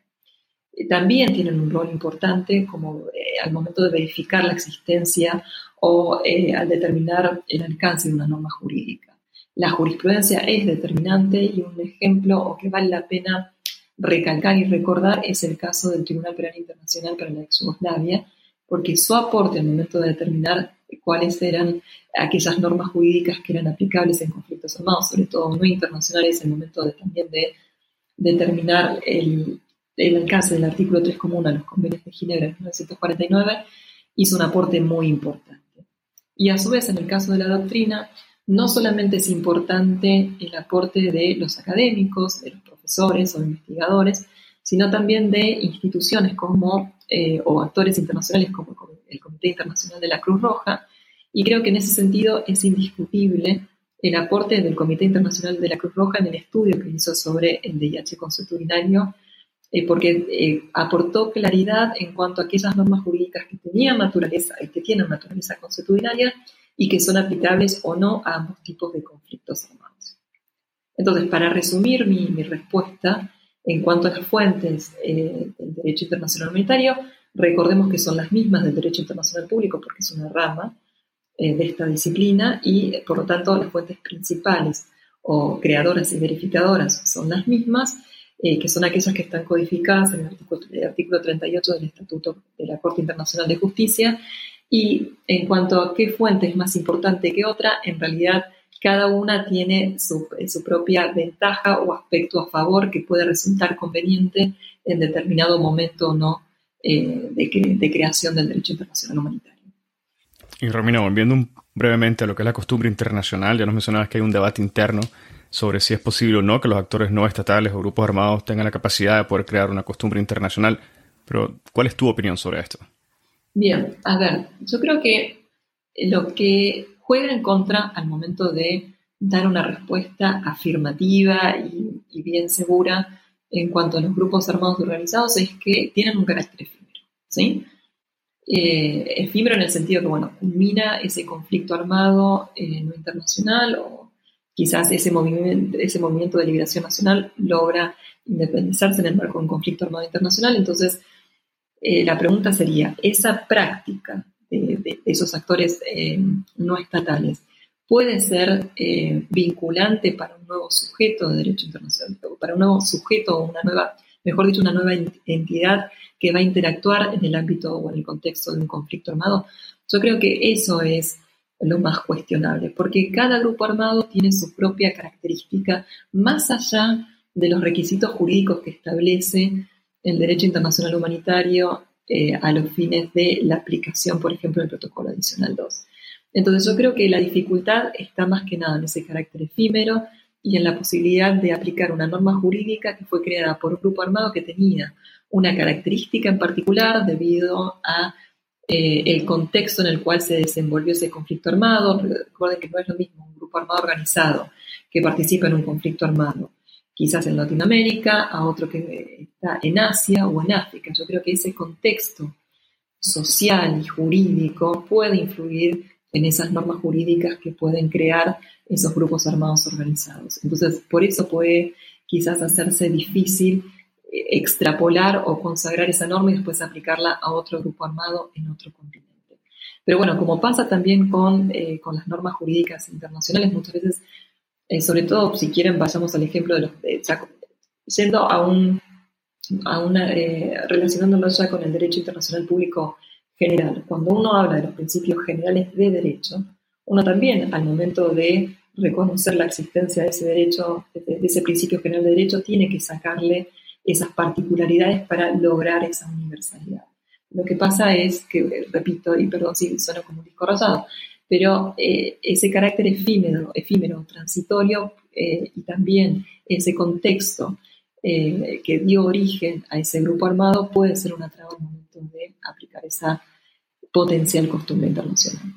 También tienen un rol importante como eh, al momento de verificar la existencia o eh, al determinar el alcance de una norma jurídica. La jurisprudencia es determinante y un ejemplo o que vale la pena recalcar y recordar es el caso del Tribunal Penal Internacional para la ex Yugoslavia, porque su aporte al momento de determinar cuáles eran aquellas normas jurídicas que eran aplicables en conflictos armados, sobre todo no internacionales, en el momento de, también de determinar el, alcance del artículo 3 común a los convenios de Ginebra de 1949, hizo un aporte muy importante. Y a su vez, en el caso de la doctrina, no solamente es importante el aporte de los académicos, de los profesores o investigadores, sino también de instituciones como, eh, o actores internacionales como el Comité Internacional de la Cruz Roja, y creo que en ese sentido es indiscutible el aporte del Comité Internacional de la Cruz Roja en el estudio que hizo sobre el VIH consuetudinario, eh, porque eh, aportó claridad en cuanto a aquellas normas jurídicas que tenían naturaleza, que tienen naturaleza consuetudinaria y que son aplicables o no a ambos tipos de conflictos armados. Entonces, para resumir mi, mi respuesta, en cuanto a las fuentes eh, del derecho internacional humanitario, recordemos que son las mismas del derecho internacional público porque es una rama eh, de esta disciplina y por lo tanto las fuentes principales o creadoras y verificadoras son las mismas, eh, que son aquellas que están codificadas en el artículo, el artículo 38 del Estatuto de la Corte Internacional de Justicia. Y en cuanto a qué fuente es más importante que otra, en realidad cada una tiene su, propia ventaja o aspecto a favor que puede resultar conveniente en determinado momento o no eh, de, creación del derecho internacional humanitario. Y Romina, volviendo brevemente a lo que es la costumbre internacional, ya nos mencionabas que hay un debate interno sobre si es posible o no que los actores no estatales o grupos armados tengan la capacidad de poder crear una costumbre internacional, pero ¿cuál es tu opinión sobre esto? Bien, a ver, yo creo que lo que juega en contra al momento de dar una respuesta afirmativa y, bien segura en cuanto a los grupos armados organizados es que tienen un carácter efímero, ¿sí? Eh, efímero en el sentido que, bueno, culmina ese conflicto armado eh, no internacional o quizás ese movimiento, ese movimiento de liberación nacional logra independizarse en el marco de un conflicto armado internacional. Entonces, eh, la pregunta sería, ¿esa práctica de, esos actores eh, no estatales puede ser eh, vinculante para un nuevo sujeto de derecho internacional, para un nuevo sujeto o una nueva, mejor dicho, una nueva entidad que va a interactuar en el ámbito o en el contexto de un conflicto armado. Yo creo que eso es lo más cuestionable, porque cada grupo armado tiene su propia característica más allá de los requisitos jurídicos que establece el derecho internacional humanitario eh, a los fines de la aplicación, por ejemplo, del protocolo adicional 2. Entonces yo creo que la dificultad está más que nada en ese carácter efímero y en la posibilidad de aplicar una norma jurídica que fue creada por un grupo armado que tenía una característica en particular debido a eh, el contexto en el cual se desenvolvió ese conflicto armado. Recuerden que no es lo mismo un grupo armado organizado que participa en un conflicto armado, quizás en Latinoamérica, a otro que está en Asia o en África. Yo creo que ese contexto social y jurídico puede influir en esas normas jurídicas que pueden crear esos grupos armados organizados. Entonces, por eso puede quizás hacerse difícil extrapolar o consagrar esa norma y después aplicarla a otro grupo armado en otro continente. Pero bueno, como pasa también con, eh, con las normas jurídicas internacionales, muchas veces, eh, sobre todo si quieren, vayamos al ejemplo de los... yendo a un, a una, eh, relacionándolo ya con el derecho internacional público general. Cuando uno habla de los principios generales de derecho, uno también al momento de reconocer la existencia de ese derecho, de ese principio general de derecho, tiene que sacarle esas particularidades para lograr esa universalidad. Lo que pasa es que, repito, y perdón si suena como un disco rosado, pero eh, ese carácter efímero, efímero transitorio eh, y también ese contexto eh, que dio origen a ese grupo armado puede ser una traba al momento de aplicar esa potencial costumbre internacional.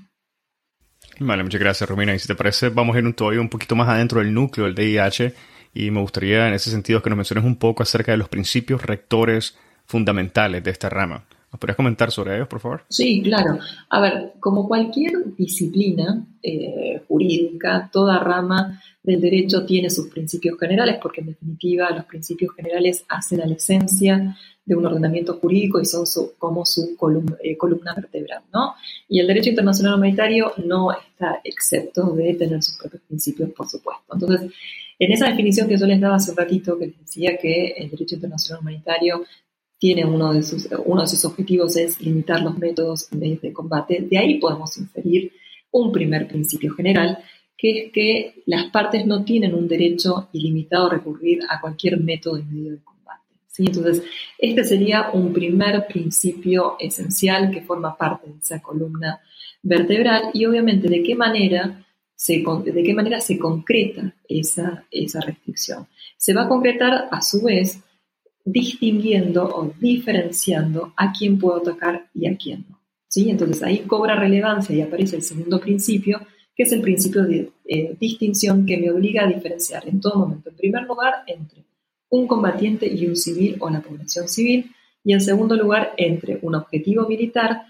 Vale, muchas gracias, Romina. Y si te parece, vamos a ir un, todavía un poquito más adentro del núcleo del DIH y me gustaría en ese sentido que nos menciones un poco acerca de los principios rectores fundamentales de esta rama. ¿Nos podrías comentar sobre ellos, por favor? Sí, claro. A ver, como cualquier disciplina eh, jurídica, toda rama del derecho tiene sus principios generales, porque en definitiva los principios generales hacen a la esencia de un ordenamiento jurídico y son como su columna, eh, columna vertebral, ¿no? Y el derecho internacional humanitario no está excepto de tener sus propios principios, por supuesto. Entonces, en esa definición que yo les daba hace un ratito, que les decía que el derecho internacional humanitario tiene uno de sus, uno de sus objetivos es limitar los métodos de, combate, de ahí podemos inferir un primer principio general, que es que las partes no tienen un derecho ilimitado a recurrir a cualquier método y medio de combate. Entonces, este sería un primer principio esencial que forma parte de esa columna vertebral y obviamente de qué manera de qué manera se concreta esa, esa restricción. Se va a concretar a su vez distinguiendo o diferenciando a quién puedo atacar y a quién no. ¿sí? Entonces ahí cobra relevancia y aparece el segundo principio, que es el principio de eh, distinción que me obliga a diferenciar en todo momento, en primer lugar, entre un combatiente y un civil o la población civil, y en segundo lugar, entre un objetivo militar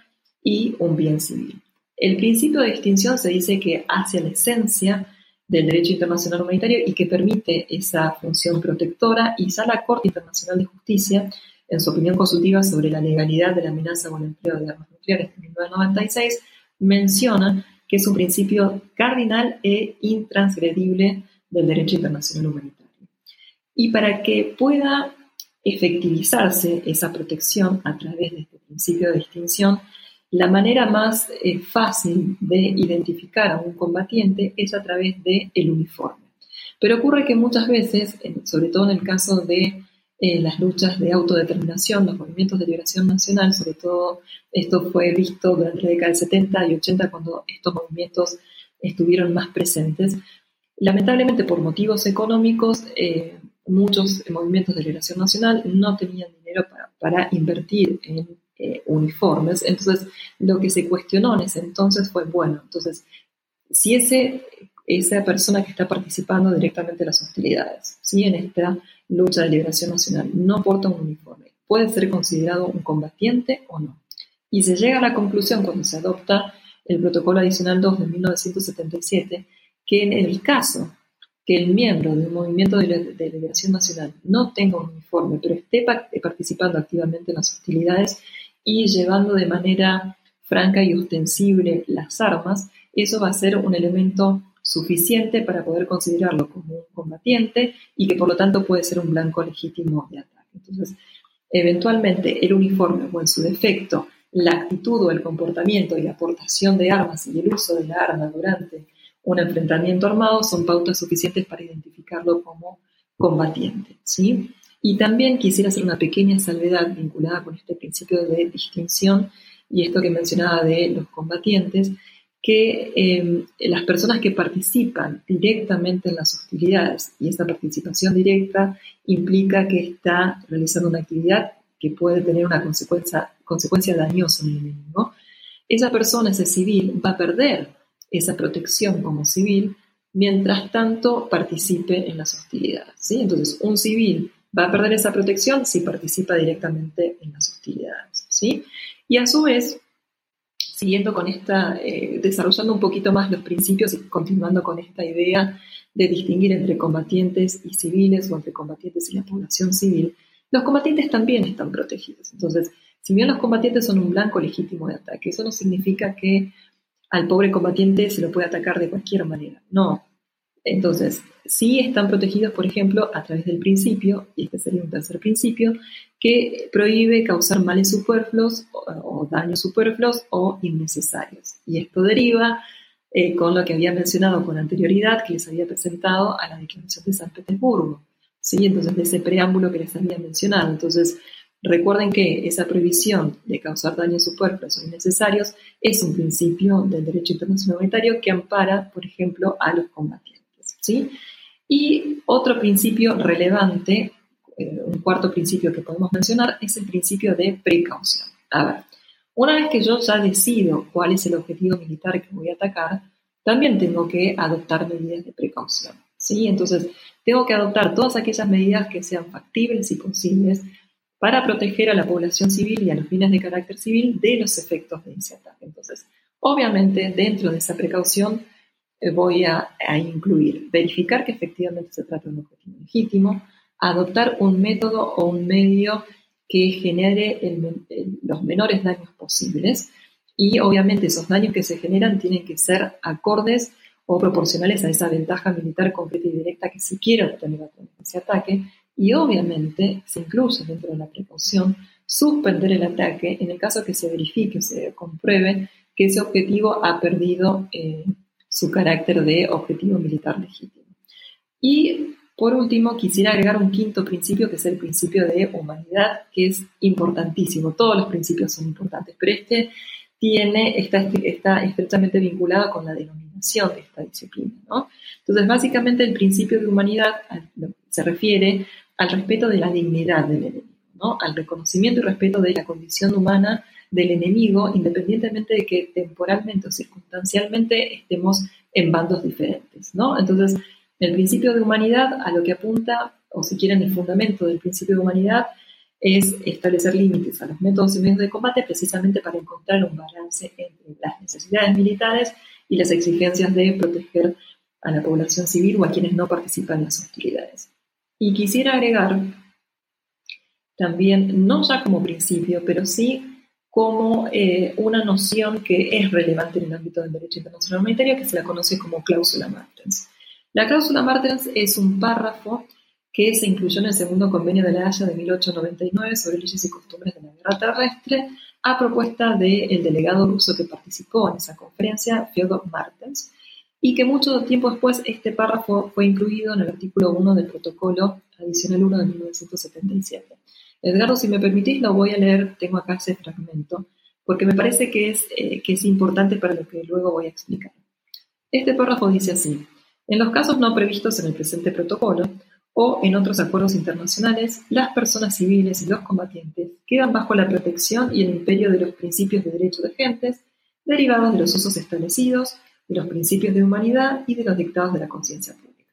y un bien civil. El principio de distinción se dice que hace la esencia del derecho internacional humanitario y que permite esa función protectora y ya la Corte Internacional de Justicia, en su opinión consultiva sobre la legalidad de la amenaza o el empleo de armas nucleares de 1996, menciona que es un principio cardinal e intransgredible del derecho internacional humanitario. Y para que pueda efectivizarse esa protección a través de este principio de distinción, la manera más eh, fácil de identificar a un combatiente es a través del el uniforme. Pero ocurre que muchas veces, sobre todo en el caso de eh, las luchas de autodeterminación, los movimientos de liberación nacional, sobre todo esto fue visto durante la década del 70 y 80 cuando estos movimientos estuvieron más presentes. Lamentablemente por motivos económicos, eh, muchos movimientos de liberación nacional no tenían dinero para, para invertir en eh, uniformes. Entonces, lo que se cuestionó en ese entonces fue, bueno, entonces, si ese, esa persona que está participando directamente en las hostilidades, ¿sí? en esta lucha de liberación nacional, no porta un uniforme, ¿puede ser considerado un combatiente o no? Y se llega a la conclusión cuando se adopta el protocolo adicional 2 de 1977, que en el caso que el miembro del movimiento de, liberación nacional no tenga un uniforme, pero esté participando activamente en las hostilidades, y llevando de manera franca y ostensible las armas, eso va a ser un elemento suficiente para poder considerarlo como un combatiente y que por lo tanto puede ser un blanco legítimo de ataque. Entonces, eventualmente el uniforme o en su defecto la actitud o el comportamiento y la aportación de armas y el uso de la arma durante un enfrentamiento armado son pautas suficientes para identificarlo como combatiente. ¿sí? Y también quisiera hacer una pequeña salvedad vinculada con este principio de distinción y esto que mencionaba de los combatientes, que em, las personas que participan directamente en las hostilidades, y esta participación directa implica que está realizando una actividad que puede tener una consecuencia, consecuencia dañosa en el enemigo, esa persona, ese civil, va a perder esa protección como civil mientras tanto participe en las hostilidades. ¿sí? Entonces, un civil va a perder esa protección si participa directamente en las hostilidades. ¿sí? Y a su vez, siguiendo con esta, eh, desarrollando un poquito más los principios y continuando con esta idea de distinguir entre combatientes y civiles o entre combatientes y la población civil, los combatientes también están protegidos. Entonces, si bien los combatientes son un blanco legítimo de ataque, eso no significa que al pobre combatiente se lo puede atacar de cualquier manera. No. Entonces, sí están protegidos, por ejemplo, a través del principio, y este sería un tercer principio, que prohíbe causar males superfluos o, daños superfluos o innecesarios. Y esto deriva eh, con lo que había mencionado con anterioridad, que les había presentado a la Declaración de San Petersburgo. ¿sí? Entonces, de ese preámbulo que les había mencionado. Entonces, recuerden que esa prohibición de causar daños superfluos o innecesarios es un principio del derecho internacional humanitario que ampara, por ejemplo, a los combatientes. Y otro principio relevante, eh, un cuarto principio que podemos mencionar, es el principio de precaución. A ver, una vez que yo ya decido cuál es el objetivo militar que voy a atacar, también tengo que adoptar medidas de precaución. ¿sí? Entonces, tengo que adoptar todas aquellas medidas que sean factibles y posibles para proteger a la población civil y a los fines de carácter civil de los efectos de ese ataque. Entonces, obviamente, dentro de esa precaución voy a, incluir verificar que efectivamente se trata de un objetivo legítimo, adoptar un método o un medio que genere los menores daños posibles y obviamente esos daños que se generan tienen que ser acordes o proporcionales a esa ventaja militar concreta y directa que se quiere obtener a través de ese ataque. Y obviamente se incluye dentro de la precaución suspender el ataque en el caso que se verifique o se compruebe que ese objetivo ha perdido eh, su carácter de objetivo militar legítimo. Y por último, quisiera agregar un quinto principio, que es el principio de humanidad, que es importantísimo. Todos los principios son importantes, pero este tiene, está, está estrechamente vinculado con la denominación de esta disciplina. ¿no? Entonces, básicamente el principio de humanidad se refiere al respeto de la dignidad del enemigo, ¿no? al reconocimiento y respeto de la condición humana del enemigo, independientemente de que temporalmente o circunstancialmente estemos en bandos diferentes. ¿no? Entonces, el principio de humanidad a lo que apunta, o si quieren el fundamento del principio de humanidad, es establecer límites a los métodos y medios de combate precisamente para encontrar un balance entre las necesidades militares y las exigencias de proteger a la población civil o a quienes no participan en las hostilidades. Y quisiera agregar también, no ya como principio, pero sí como eh, una noción que es relevante en el ámbito del derecho internacional humanitario, que se la conoce como cláusula Martens. La cláusula Martens es un párrafo que se incluyó en el segundo convenio de la Haya de 1899 sobre leyes y costumbres de la guerra terrestre, a propuesta del delegado ruso que participó en esa conferencia, Fyodor Martens, y que mucho tiempo después este párrafo fue incluido en el artículo 1 del protocolo adicional 1 de 1977. Edgardo, si me permitís, lo voy a leer, tengo acá ese fragmento, porque me parece que es, eh, que es importante para lo que luego voy a explicar. Este párrafo dice así, en los casos no previstos en el presente protocolo, o en otros acuerdos internacionales, las personas civiles y los combatientes quedan bajo la protección y el imperio de los principios de derechos de gentes, derivados de los usos establecidos, de los principios de humanidad y de los dictados de la conciencia pública.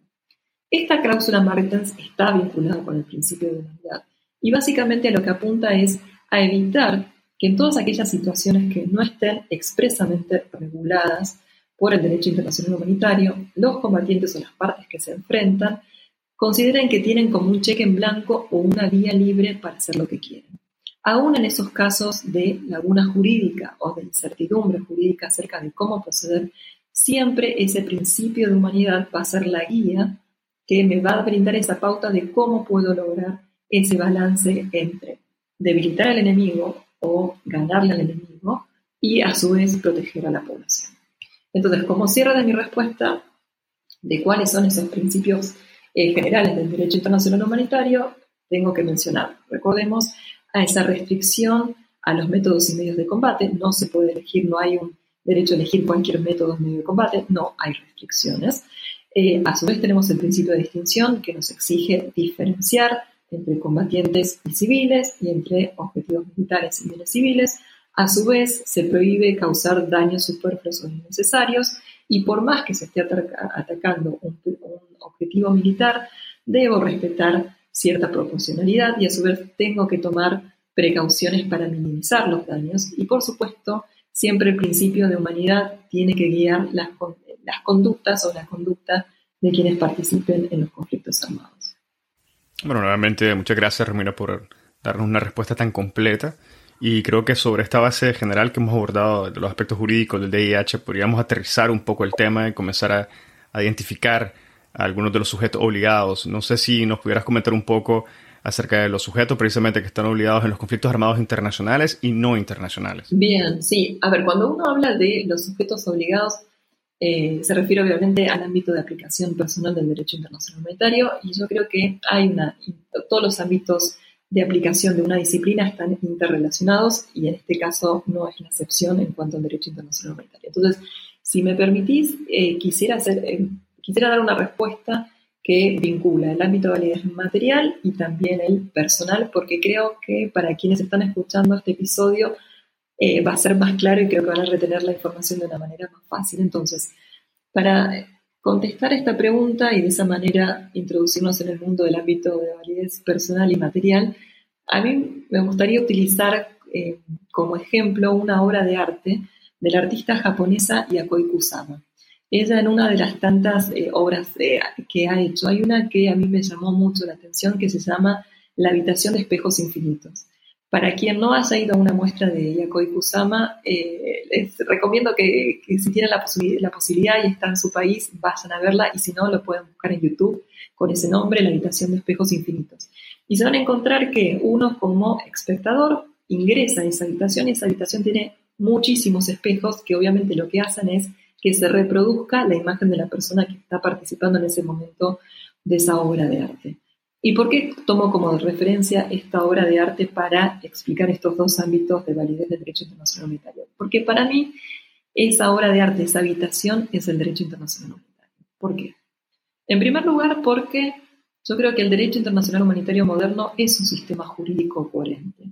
Esta cláusula Martens está vinculada con el principio de humanidad y básicamente lo que apunta es a evitar que en todas aquellas situaciones que no estén expresamente reguladas por el derecho internacional humanitario, los combatientes o las partes que se enfrentan consideren que tienen como un cheque en blanco o una vía libre para hacer lo que quieren. Aún en esos casos de laguna jurídica o de incertidumbre jurídica acerca de cómo proceder, siempre ese principio de humanidad va a ser la guía que me va a brindar esa pauta de cómo puedo lograr ese balance entre debilitar al enemigo o ganarle al enemigo y a su vez proteger a la población. Entonces, como cierre de mi respuesta de cuáles son esos principios eh, generales del derecho internacional humanitario, tengo que mencionar, recordemos, a esa restricción a los métodos y medios de combate. No se puede elegir, no hay un derecho a elegir cualquier método medio de combate, no hay restricciones. Eh, a su vez tenemos el principio de distinción que nos exige diferenciar entre combatientes y civiles y entre objetivos militares y bienes civiles. A su vez, se prohíbe causar daños superfluos o innecesarios y por más que se esté atacando un, objetivo militar, debo respetar cierta proporcionalidad y a su vez tengo que tomar precauciones para minimizar los daños y por supuesto siempre el principio de humanidad tiene que guiar las, las conductas o la conducta de quienes participen en los conflictos armados. Bueno, nuevamente muchas gracias Romina por darnos una respuesta tan completa y creo que sobre esta base general que hemos abordado de los aspectos jurídicos del DIH podríamos aterrizar un poco el tema y comenzar a, identificar algunos de los sujetos obligados. No sé si nos pudieras comentar un poco acerca de los sujetos precisamente que están obligados en los conflictos armados internacionales y no internacionales. Bien, sí. A ver, cuando uno habla de los sujetos obligados, eh, se refiere obviamente al ámbito de aplicación personal del derecho internacional humanitario y yo creo que hay una, todos los ámbitos de aplicación de una disciplina están interrelacionados y en este caso no es la excepción en cuanto al derecho internacional humanitario. Entonces, si me permitís, eh, quisiera, hacer, eh, quisiera dar una respuesta que vincula el ámbito de validez material y también el personal, porque creo que para quienes están escuchando este episodio eh, va a ser más claro y creo que van a retener la información de una manera más fácil. Entonces, para contestar esta pregunta y de esa manera introducirnos en el mundo del ámbito de validez personal y material, a mí me gustaría utilizar eh, como ejemplo una obra de arte de la artista japonesa Yakoi Kusama. Ella en una de las tantas eh, obras que ha hecho, hay una que a mí me llamó mucho la atención que se llama La habitación de espejos infinitos. Para quien no haya ido a una muestra de Yakoi Kusama, eh, les recomiendo que, si tienen la, posibilidad y están en su país, vayan a verla y si no, lo pueden buscar en YouTube con ese nombre, La habitación de espejos infinitos. Y se van a encontrar que uno como espectador ingresa a esa habitación y esa habitación tiene muchísimos espejos que obviamente lo que hacen es que se reproduzca la imagen de la persona que está participando en ese momento de esa obra de arte. ¿Y por qué tomo como referencia esta obra de arte para explicar estos dos ámbitos de validez del derecho internacional humanitario? Porque para mí esa obra de arte, esa habitación, es el derecho internacional humanitario. ¿Por qué? En primer lugar, porque yo creo que el derecho internacional humanitario moderno es un sistema jurídico coherente,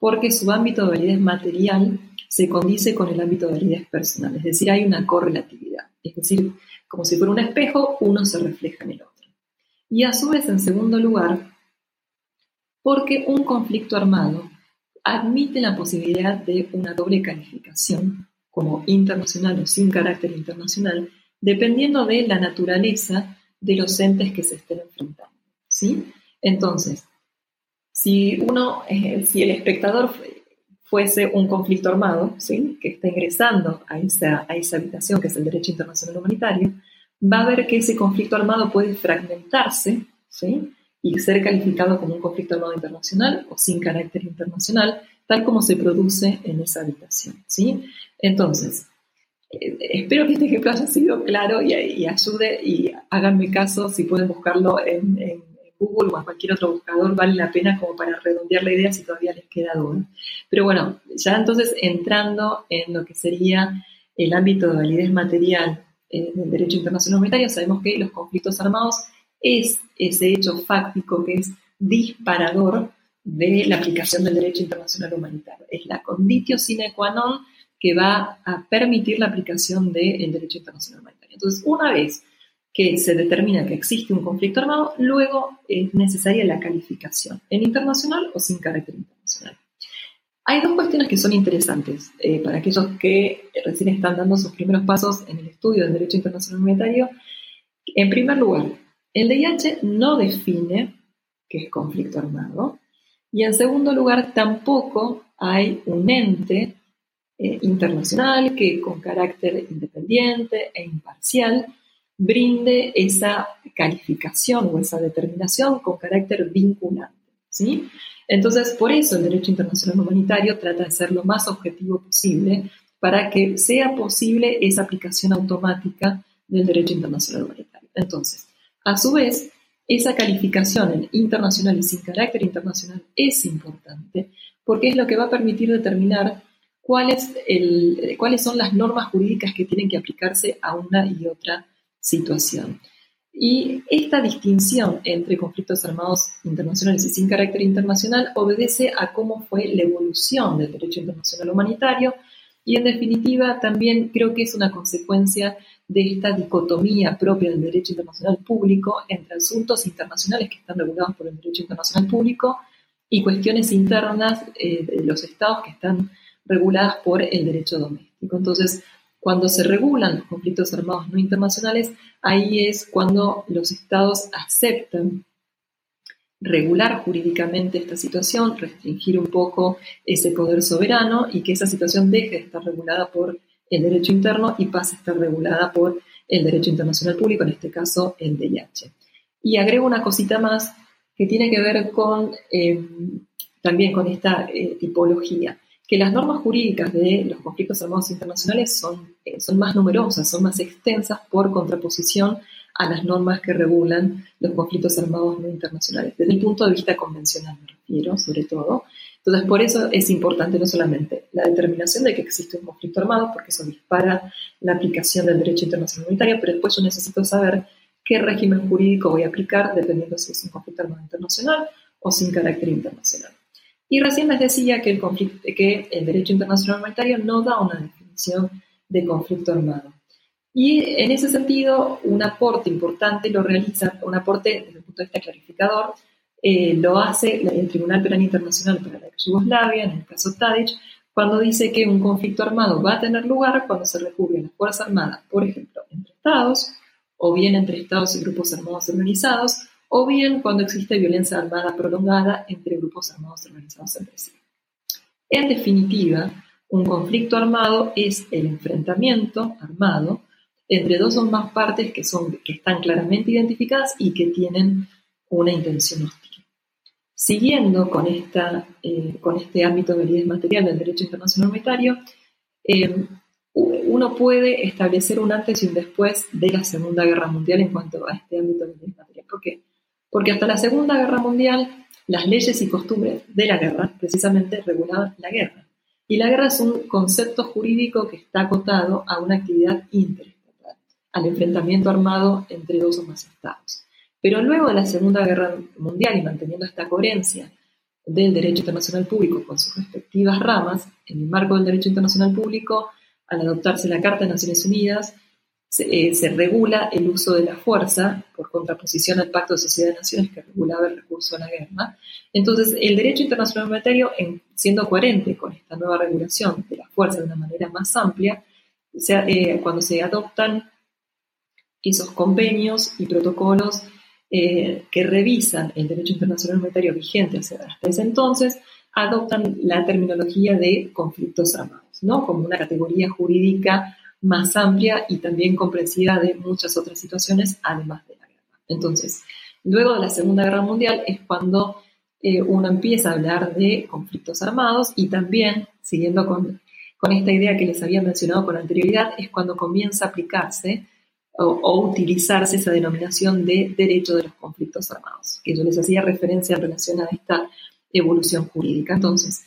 porque su ámbito de validez material se condice con el ámbito de validez personal, es decir, hay una correlatividad, es decir, como si fuera un espejo, uno se refleja en el otro. Y a su vez, en segundo lugar, porque un conflicto armado admite la posibilidad de una doble calificación, como internacional o sin carácter internacional, dependiendo de la naturaleza de los entes que se estén enfrentando. ¿sí? Entonces, si uno, eh, si el espectador fuese un conflicto armado, ¿sí? que está ingresando a esa, a esa habitación que es el derecho internacional humanitario, va a ver que ese conflicto armado puede fragmentarse ¿sí? y ser calificado como un conflicto armado internacional o sin carácter internacional, tal como se produce en esa habitación. ¿sí? Entonces, eh, espero que este ejemplo haya sido claro y, ayude y háganme caso si pueden buscarlo en, en, Google o en cualquier otro buscador, vale la pena como para redondear la idea si todavía les queda duda. Pero bueno, ya entonces entrando en lo que sería el ámbito de validez material en el derecho internacional humanitario, sabemos que los conflictos armados es ese hecho fáctico que es disparador de la aplicación del derecho internacional humanitario. Es la conditio sine qua non que va a permitir la aplicación del derecho internacional humanitario. Entonces, una vez que se determina que existe un conflicto armado, luego es necesaria la calificación en internacional o sin carácter internacional. Hay dos cuestiones que son interesantes eh, para aquellos que recién están dando sus primeros pasos en el estudio del derecho internacional humanitario. En primer lugar, el DIH no define qué es conflicto armado. Y en segundo lugar, tampoco hay un ente eh, internacional que con carácter independiente e imparcial brinde esa calificación o esa determinación con carácter vinculante. ¿sí? Entonces, por eso el derecho internacional humanitario trata de ser lo más objetivo posible para que sea posible esa aplicación automática del derecho internacional humanitario. Entonces, a su vez, esa calificación internacional y sin carácter internacional es importante porque es lo que va a permitir determinar cuáles son las normas jurídicas que tienen que aplicarse a una y otra situación. Y esta distinción entre conflictos armados internacionales y sin carácter internacional obedece a cómo fue la evolución del derecho internacional humanitario y en definitiva también creo que es una consecuencia de esta dicotomía propia del derecho internacional público entre asuntos internacionales que están regulados por el derecho internacional público y cuestiones internas eh, de los estados que están reguladas por el derecho doméstico. Entonces, cuando se regulan los conflictos armados no internacionales, ahí es cuando los estados aceptan regular jurídicamente esta situación, restringir un poco ese poder soberano y que esa situación deje de estar regulada por el derecho interno y pase a estar regulada por el derecho internacional público, en este caso el DIH. Y agrego una cosita más que tiene que ver con eh, también con esta eh, tipología que las normas jurídicas de los conflictos armados internacionales son, eh, son más numerosas, son más extensas por contraposición a las normas que regulan los conflictos armados no internacionales, desde el punto de vista convencional me refiero, sobre todo. Entonces, por eso es importante no solamente la determinación de que existe un conflicto armado, porque eso dispara la aplicación del derecho internacional humanitario, pero después yo necesito saber qué régimen jurídico voy a aplicar dependiendo si es un conflicto armado internacional o sin carácter internacional. Y recién les decía que el, conflicto, que el derecho internacional humanitario no da una definición de conflicto armado. Y en ese sentido, un aporte importante lo realiza, un aporte desde el punto de vista clarificador, eh, lo hace el Tribunal Penal Internacional para la Yugoslavia, en el caso Tadic, cuando dice que un conflicto armado va a tener lugar cuando se recurre las Fuerzas Armadas, por ejemplo, entre Estados, o bien entre Estados y grupos armados organizados, o bien cuando existe violencia armada prolongada entre grupos armados organizados entre sí. En definitiva, un conflicto armado es el enfrentamiento armado entre dos o más partes que, son, que están claramente identificadas y que tienen una intención hostil. Siguiendo con, esta, eh, con este ámbito de validez material del derecho internacional humanitario, eh, uno puede establecer un antes y un después de la Segunda Guerra Mundial en cuanto a este ámbito de validez material. ¿Por qué? Porque hasta la Segunda Guerra Mundial, las leyes y costumbres de la guerra precisamente regulaban la guerra. Y la guerra es un concepto jurídico que está acotado a una actividad interestatal, al enfrentamiento armado entre dos o más estados. Pero luego de la Segunda Guerra Mundial y manteniendo esta coherencia del derecho internacional público con sus respectivas ramas, en el marco del derecho internacional público, al adoptarse la Carta de Naciones Unidas, eh, se, regula el uso de la fuerza por contraposición al Pacto de Sociedad de Naciones que regulaba el recurso a la guerra. Entonces, el derecho internacional humanitario, en, siendo coherente con esta nueva regulación de la fuerza de una manera más amplia, eh, cuando se adoptan esos convenios y protocolos eh, que revisan el derecho internacional humanitario vigente hasta ese entonces, adoptan la terminología de conflictos armados, ¿no? Como una categoría jurídica más amplia y también comprensiva de muchas otras situaciones, además de la guerra. Entonces, luego de la Segunda Guerra Mundial es cuando eh, uno empieza a hablar de conflictos armados y también, siguiendo con, con, esta idea que les había mencionado con anterioridad, es cuando comienza a aplicarse o, utilizarse esa denominación de derecho de los conflictos armados, que yo les hacía referencia en relación a esta evolución jurídica. Entonces,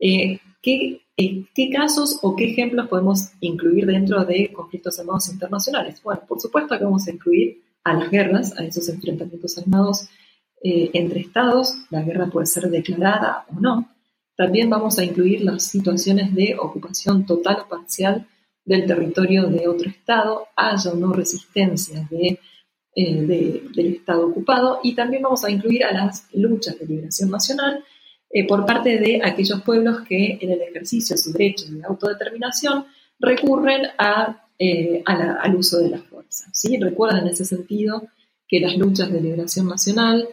eh, ¿qué ¿Qué casos o qué ejemplos podemos incluir dentro de conflictos armados internacionales? Bueno, por supuesto que vamos a incluir a las guerras, a esos enfrentamientos armados eh, entre estados. La guerra puede ser declarada o no. También vamos a incluir las situaciones de ocupación total o parcial del territorio de otro estado, haya o no resistencia de, eh, del estado ocupado. Y también vamos a incluir a las luchas de liberación nacional eh, por parte de aquellos pueblos que en el ejercicio de su derecho de autodeterminación recurren eh, al uso de la fuerza. ¿sí? En ese sentido que las luchas de liberación nacional,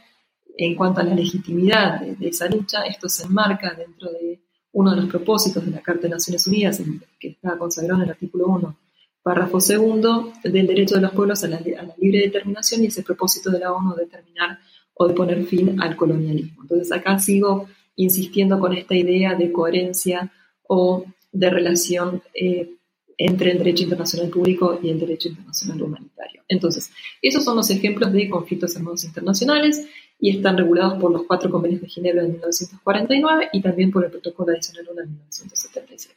en cuanto a la legitimidad de, esa lucha, esto se enmarca dentro de uno de los propósitos de la Carta de Naciones Unidas, que está consagrado en el artículo 1, párrafo segundo, del derecho de los pueblos a la, a la libre determinación y ese propósito de la ONU de determinar o de poner fin al colonialismo. Entonces acá sigo insistiendo con esta idea de coherencia o de relación eh, entre el derecho internacional público y el derecho internacional humanitario. Entonces, esos son los ejemplos de conflictos armados internacionales y están regulados por los cuatro convenios de Ginebra de 1949 y también por el Protocolo Adicional 1 de 1977.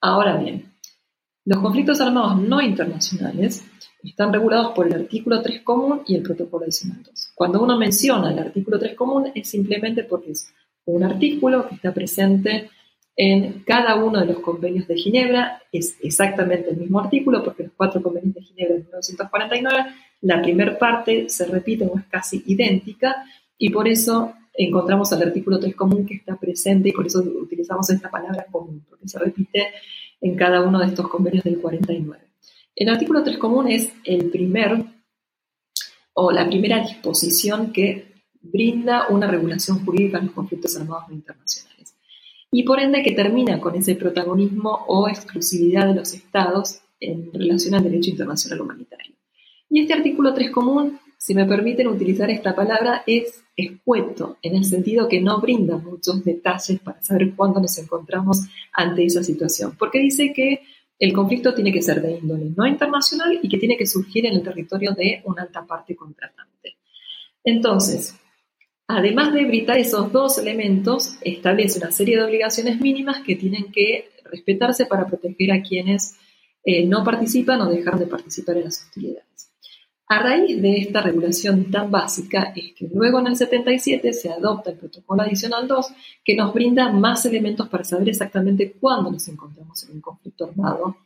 Ahora bien, los conflictos armados no internacionales están regulados por el artículo 3 común y el protocolo adicional 2. Cuando uno menciona el artículo 3 común es simplemente porque es un artículo que está presente en cada uno de los convenios de Ginebra, es exactamente el mismo artículo porque los cuatro convenios de Ginebra de 1949, la primera parte se repite o es casi idéntica y por eso encontramos el artículo 3 común que está presente y por eso utilizamos esta palabra común, porque se repite en cada uno de estos convenios del 49. El artículo 3 común es el primer o la primera disposición que brinda una regulación jurídica en los conflictos armados internacionales y por ende que termina con ese protagonismo o exclusividad de los estados en relación al derecho internacional humanitario. Y este artículo 3 común, si me permiten utilizar esta palabra, es escueto, en el sentido que no brinda muchos detalles para saber cuándo nos encontramos ante esa situación, porque dice que el conflicto tiene que ser de índole no internacional y que tiene que surgir en el territorio de una alta parte contratante. Entonces, además de brindar esos dos elementos, establece una serie de obligaciones mínimas que tienen que respetarse para proteger a quienes eh, no participan o dejar de participar en las hostilidades. A raíz de esta regulación tan básica es que luego en el 77 se adopta el protocolo adicional 2 que nos brinda más elementos para saber exactamente cuándo nos encontramos en un conflicto armado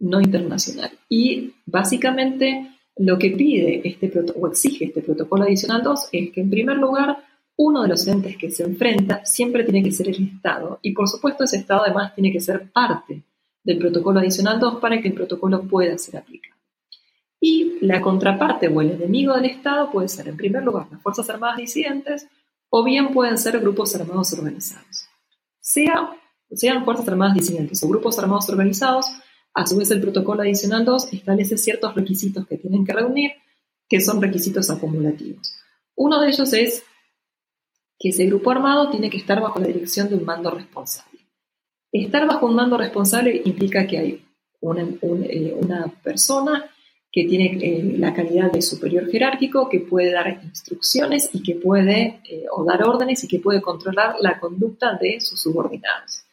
no internacional. Y básicamente lo que pide este o exige este protocolo adicional 2 es que en primer lugar uno de los entes que se enfrenta siempre tiene que ser el Estado y por supuesto ese Estado además tiene que ser parte del protocolo adicional 2 para que el protocolo pueda ser aplicado. Y la contraparte o el enemigo del Estado puede ser, en primer lugar, las Fuerzas Armadas disidentes o bien pueden ser grupos armados organizados. Sea, sean Fuerzas Armadas disidentes o grupos armados organizados, a su vez el protocolo adicional 2 establece ciertos requisitos que tienen que reunir, que son requisitos acumulativos. Uno de ellos es que ese grupo armado tiene que estar bajo la dirección de un mando responsable. Estar bajo un mando responsable implica que hay una, eh, persona que tiene eh, la calidad de superior jerárquico, que puede dar instrucciones y que puede, eh, o dar órdenes y que puede controlar la conducta de sus subordinados.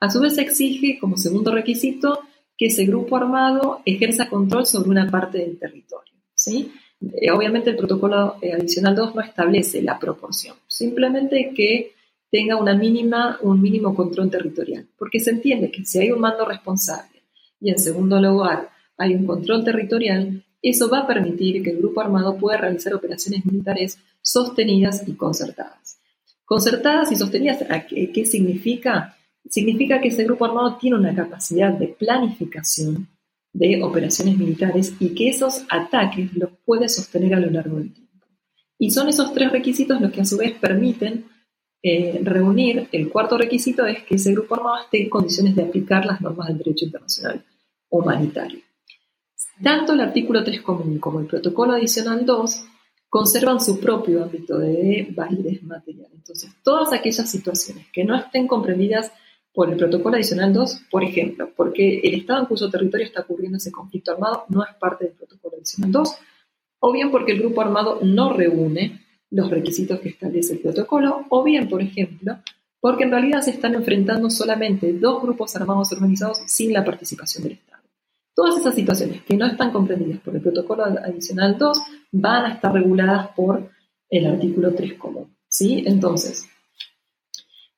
A su vez exige como segundo requisito que ese grupo armado ejerza control sobre una parte del territorio. ¿sí? Eh, obviamente el protocolo adicional 2 no establece la proporción, simplemente que tenga una mínima, un mínimo control territorial, porque se entiende que si hay un mando responsable y en segundo lugar hay un control territorial, eso va a permitir que el grupo armado pueda realizar operaciones militares sostenidas y concertadas. Concertadas y sostenidas, ¿qué, significa? Significa que ese grupo armado tiene una capacidad de planificación de operaciones militares y que esos ataques los puede sostener a lo largo del tiempo. Y son esos tres requisitos los que a su vez permiten eh, reunir, el cuarto requisito es que ese grupo armado esté en condiciones de aplicar las normas del derecho internacional humanitario. Tanto el artículo 3 común como el protocolo adicional 2 conservan su propio ámbito de validez material. Entonces, todas aquellas situaciones que no estén comprendidas por el protocolo adicional 2, por ejemplo, porque el Estado en cuyo territorio está ocurriendo ese conflicto armado no es parte del protocolo adicional 2, o bien porque el grupo armado no reúne los requisitos que establece el protocolo, o bien, por ejemplo, porque en realidad se están enfrentando solamente dos grupos armados organizados sin la participación del Estado. Todas esas situaciones que no están comprendidas por el protocolo adicional 2 van a estar reguladas por el artículo 3 común. ¿sí? Entonces,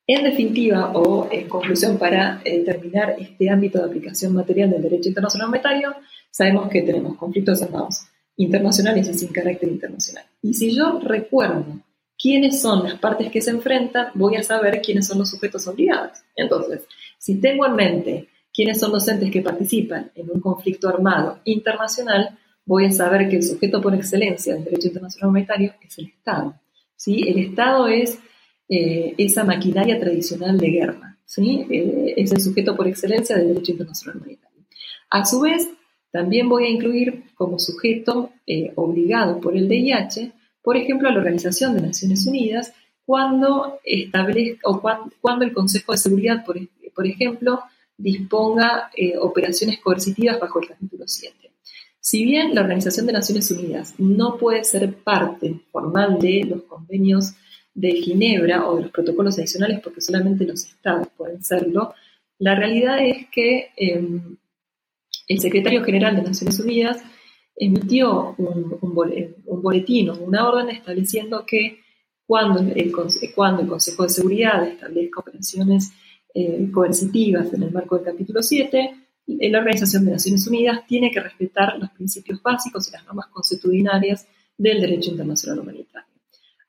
en definitiva, o en conclusión, para eh, terminar este ámbito de aplicación material del derecho internacional monetario, sabemos que tenemos conflictos armados internacionales y sin carácter internacional. Y si yo recuerdo quiénes son las partes que se enfrentan, voy a saber quiénes son los sujetos obligados. Entonces, si tengo en mente quiénes son los entes que participan en un conflicto armado internacional, voy a saber que el sujeto por excelencia del derecho internacional humanitario es el Estado. ¿sí? El Estado es eh, esa maquinaria tradicional de guerra, ¿sí? Eh, es el sujeto por excelencia del derecho internacional humanitario. A su vez, también voy a incluir como sujeto eh, obligado por el DIH, por ejemplo, a la Organización de Naciones Unidas, cuando, establezca, o cuando, el Consejo de Seguridad, por, ejemplo, disponga operaciones coercitivas bajo el capítulo 7. Si bien la Organización de Naciones Unidas no puede ser parte formal de los convenios de Ginebra o de los protocolos adicionales, porque solamente los estados pueden serlo, La realidad es que em, el secretario general de Naciones Unidas emitió un, boletín o una orden estableciendo que cuando el, cuando el Consejo de Seguridad establezca operaciones eh, coercitivas en el marco del capítulo 7, la Organización de Naciones Unidas tiene que respetar los principios básicos y las normas constitucionales del derecho internacional humanitario.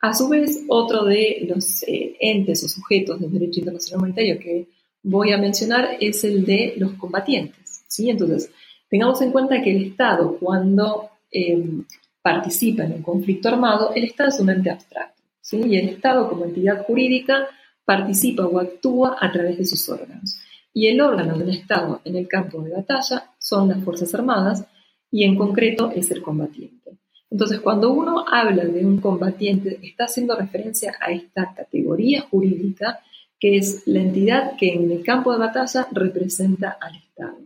A su vez, otro de los eh, entes o sujetos del derecho internacional humanitario que voy a mencionar es el de los combatientes. ¿sí? Entonces, tengamos en cuenta que el Estado, cuando em, participa en un conflicto armado, el Estado es un ente abstracto. ¿sí? Y el Estado, como entidad jurídica, participa o actúa a través de sus órganos. Y el órgano del Estado en el campo de batalla son las Fuerzas Armadas y en concreto es el combatiente. Entonces, cuando uno habla de un combatiente, está haciendo referencia a esta categoría jurídica que es la entidad que en el campo de batalla representa al Estado.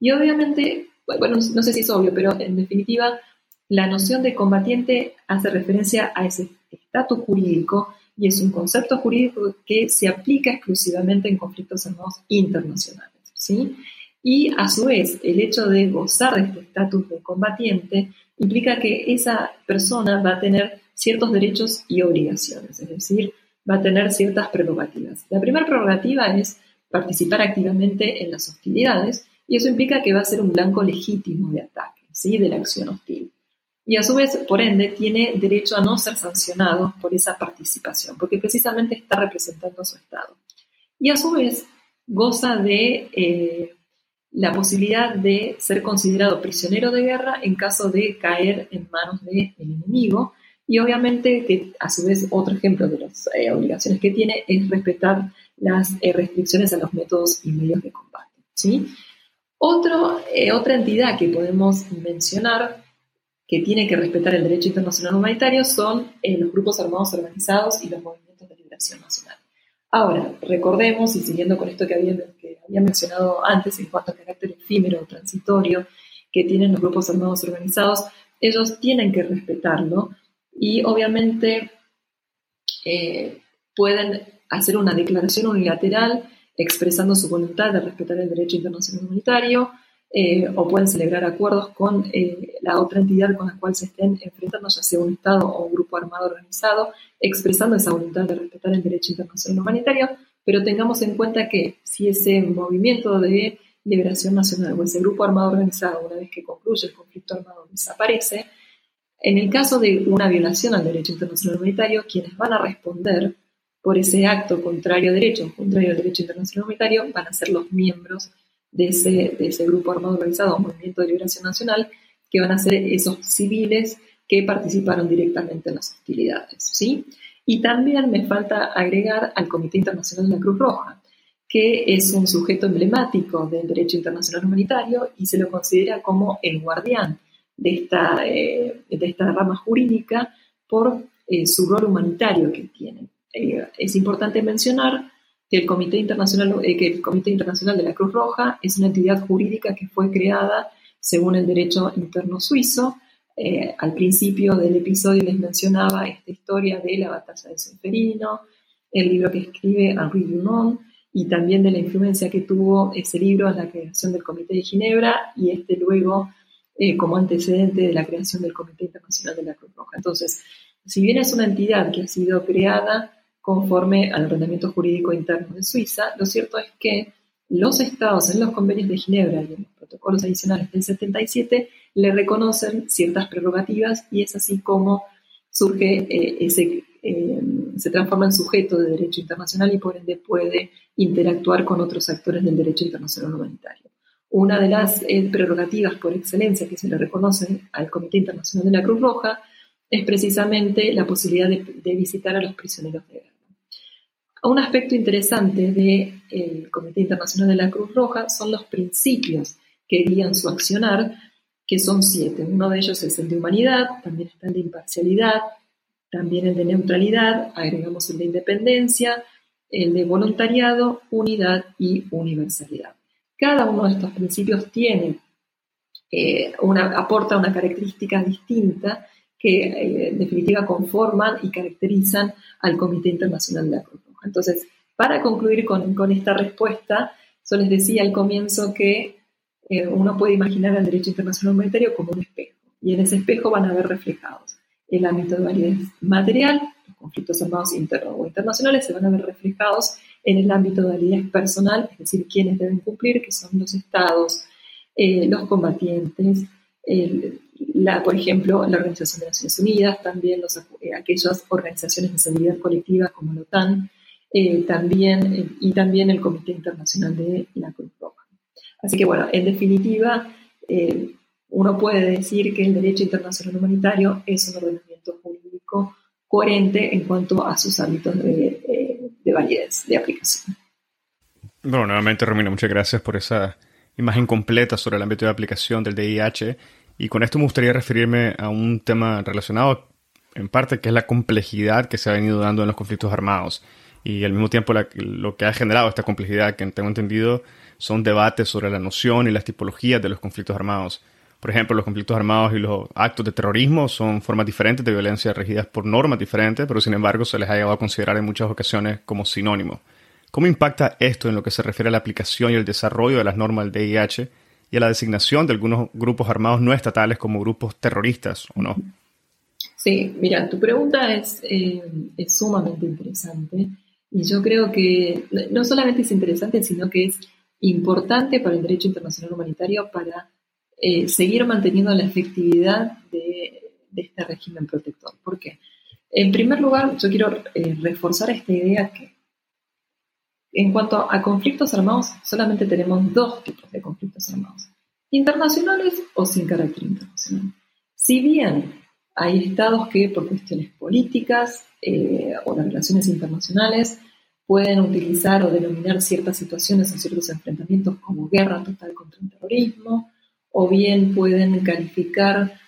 Y obviamente, bueno, no sé si es obvio, pero en definitiva, la noción de combatiente hace referencia a ese estatus jurídico y es un concepto jurídico que se aplica exclusivamente en conflictos armados internacionales. ¿sí? Y a su vez, el hecho de gozar de este estatus de combatiente implica que esa persona va a tener ciertos derechos y obligaciones, es decir, va a tener ciertas prerrogativas. La primera prerrogativa es participar activamente en las hostilidades y eso implica que va a ser un blanco legítimo de ataque, ¿sí? de la acción hostil. Y a su vez, por ende, tiene derecho a no ser sancionado por esa participación, porque precisamente está representando a su Estado. Y a su vez, goza de eh, la posibilidad de ser considerado prisionero de guerra en caso de caer en manos del enemigo. Y obviamente que a su vez otro ejemplo de las eh, obligaciones que tiene es respetar las eh, restricciones a los métodos y medios de combate. ¿sí? Otro, otra entidad que podemos mencionar que tiene que respetar el derecho internacional humanitario son eh, los grupos armados organizados y los movimientos de liberación nacional. Ahora, recordemos, y siguiendo con esto que había, había mencionado antes en cuanto al carácter efímero o transitorio que tienen los grupos armados organizados, ellos tienen que respetarlo y obviamente eh, pueden hacer una declaración unilateral expresando su voluntad de respetar el derecho internacional humanitario, eh, o pueden celebrar acuerdos con eh, la otra entidad con la cual se estén enfrentando, ya sea un Estado o un grupo armado organizado, expresando esa voluntad de respetar el derecho internacional humanitario, pero tengamos en cuenta que si ese movimiento de liberación nacional o ese grupo armado organizado, una vez que concluye el conflicto armado, desaparece, en el caso de una violación al derecho internacional humanitario, quienes van a responder por ese acto contrario a derecho, contrario al derecho internacional humanitario, van a ser los miembros de ese, de ese grupo armado organizado, Movimiento de Liberación Nacional, que van a ser esos civiles que participaron directamente en las hostilidades. ¿sí? Y también me falta agregar al Comité Internacional de la Cruz Roja, que es un sujeto emblemático del derecho internacional humanitario y se lo considera como el guardián de esta, eh, de esta rama jurídica por eh, su rol humanitario que tiene. Eh, es importante mencionar que el Comité Internacional, que el Comité Internacional de la Cruz Roja es una entidad jurídica que fue creada según el derecho interno suizo. Eh, al principio del episodio les mencionaba esta historia de la batalla de Solferino, el libro que escribe Henri Dunant y también de la influencia que tuvo ese libro en la creación del Comité de Ginebra y este luego eh, como antecedente de la creación del Comité Internacional de la Cruz Roja. Entonces, si bien es una entidad que ha sido creada conforme al ordenamiento jurídico interno de Suiza, lo cierto es que los estados en los convenios de Ginebra y en los protocolos adicionales del 77 le reconocen ciertas prerrogativas y es así como surge eh, ese, eh, se transforma en sujeto de derecho internacional y por ende puede interactuar con otros actores del derecho internacional humanitario. Una de las eh, prerrogativas por excelencia que se le reconoce al Comité Internacional de la Cruz Roja es precisamente la posibilidad de visitar a los prisioneros de guerra. Un aspecto interesante del Comité Internacional de la Cruz Roja son los principios que guían su accionar, que son siete. Uno de ellos es el de humanidad, también está el de imparcialidad, también el de neutralidad, agregamos el de independencia, el de voluntariado, unidad y universalidad. Cada uno de estos principios tiene eh, una, aporta una característica distinta que eh, en definitiva conforman y caracterizan al Comité Internacional de la Cruz Roja. Entonces, para concluir con, esta respuesta, Yo les decía al comienzo que eh, uno puede imaginar el derecho internacional humanitario como un espejo, y en ese espejo van a ver reflejados el ámbito de validez material, los conflictos armados internos o internacionales se van a ver reflejados en el ámbito de validez personal, es decir, quienes deben cumplir, que son los estados, eh, los combatientes, la, por ejemplo, la Organización de Naciones Unidas, también los, eh, aquellas organizaciones de seguridad colectiva como la OTAN, eh, también, y también el Comité Internacional de la Cruz Roja. Así que bueno, en definitiva, uno puede decir que el derecho internacional humanitario es un ordenamiento jurídico coherente en cuanto a sus ámbitos de, de validez, de aplicación. Bueno, nuevamente, Romina, muchas gracias por esa imagen completa sobre el ámbito de aplicación del DIH. Y con esto me gustaría referirme a un tema relacionado en parte, que es la complejidad que se ha venido dando en los conflictos armados. Y al mismo tiempo lo que ha generado esta complejidad, que tengo entendido, son debates sobre la noción y las tipologías de los conflictos armados. Por ejemplo, los conflictos armados y los actos de terrorismo son formas diferentes de violencia regidas por normas diferentes, pero sin embargo se les ha llegado a considerar en muchas ocasiones como sinónimo. ¿Cómo impacta esto en lo que se refiere a la aplicación y el desarrollo de las normas del DIH y a la designación de algunos grupos armados no estatales como grupos terroristas o no? Sí, mira, tu pregunta es, eh, es sumamente interesante y yo creo que no solamente es interesante, sino que es importante para el derecho internacional humanitario para eh, seguir manteniendo la efectividad de, este régimen protector. ¿Por qué? En primer lugar, yo quiero eh, reforzar esta idea que en cuanto a conflictos armados, solamente tenemos dos tipos de conflictos armados, internacionales o sin carácter internacional. Si bien hay estados que por cuestiones políticas eh, o de relaciones internacionales pueden utilizar o denominar ciertas situaciones o ciertos enfrentamientos como guerra total contra el terrorismo, o bien pueden calificar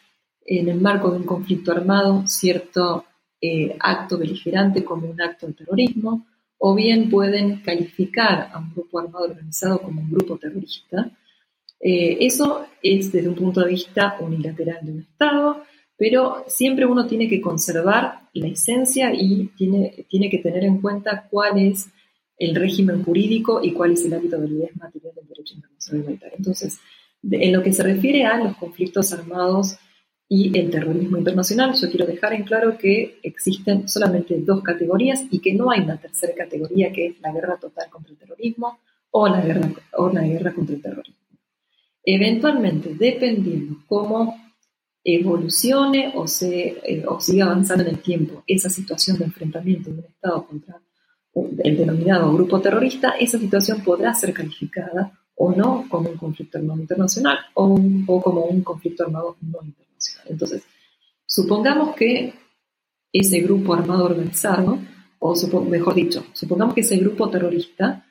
en el marco de un conflicto armado cierto eh, acto beligerante como un acto de terrorismo, o bien pueden calificar a un grupo armado organizado como un grupo terrorista. Eh, eso es desde un punto de vista unilateral de un Estado, pero siempre uno tiene que conservar la esencia y tiene, tiene que tener en cuenta cuál es el régimen jurídico y cuál es el ámbito de validez material del derecho internacional humanitario. Entonces, en lo que se refiere a los conflictos armados y el terrorismo internacional, yo quiero dejar en claro que existen solamente dos categorías y que no hay una tercera categoría que es la guerra total contra el terrorismo o la guerra, o la guerra contra el terrorismo. Eventualmente, dependiendo cómo evolucione o, se, eh, siga avanzando en el tiempo esa situación de enfrentamiento de un Estado contra el denominado grupo terrorista, esa situación podrá ser calificada o no como un conflicto armado internacional o, o como un conflicto armado no internacional. Entonces, supongamos que ese grupo armado organizado, o mejor dicho, supongamos que ese grupo terrorista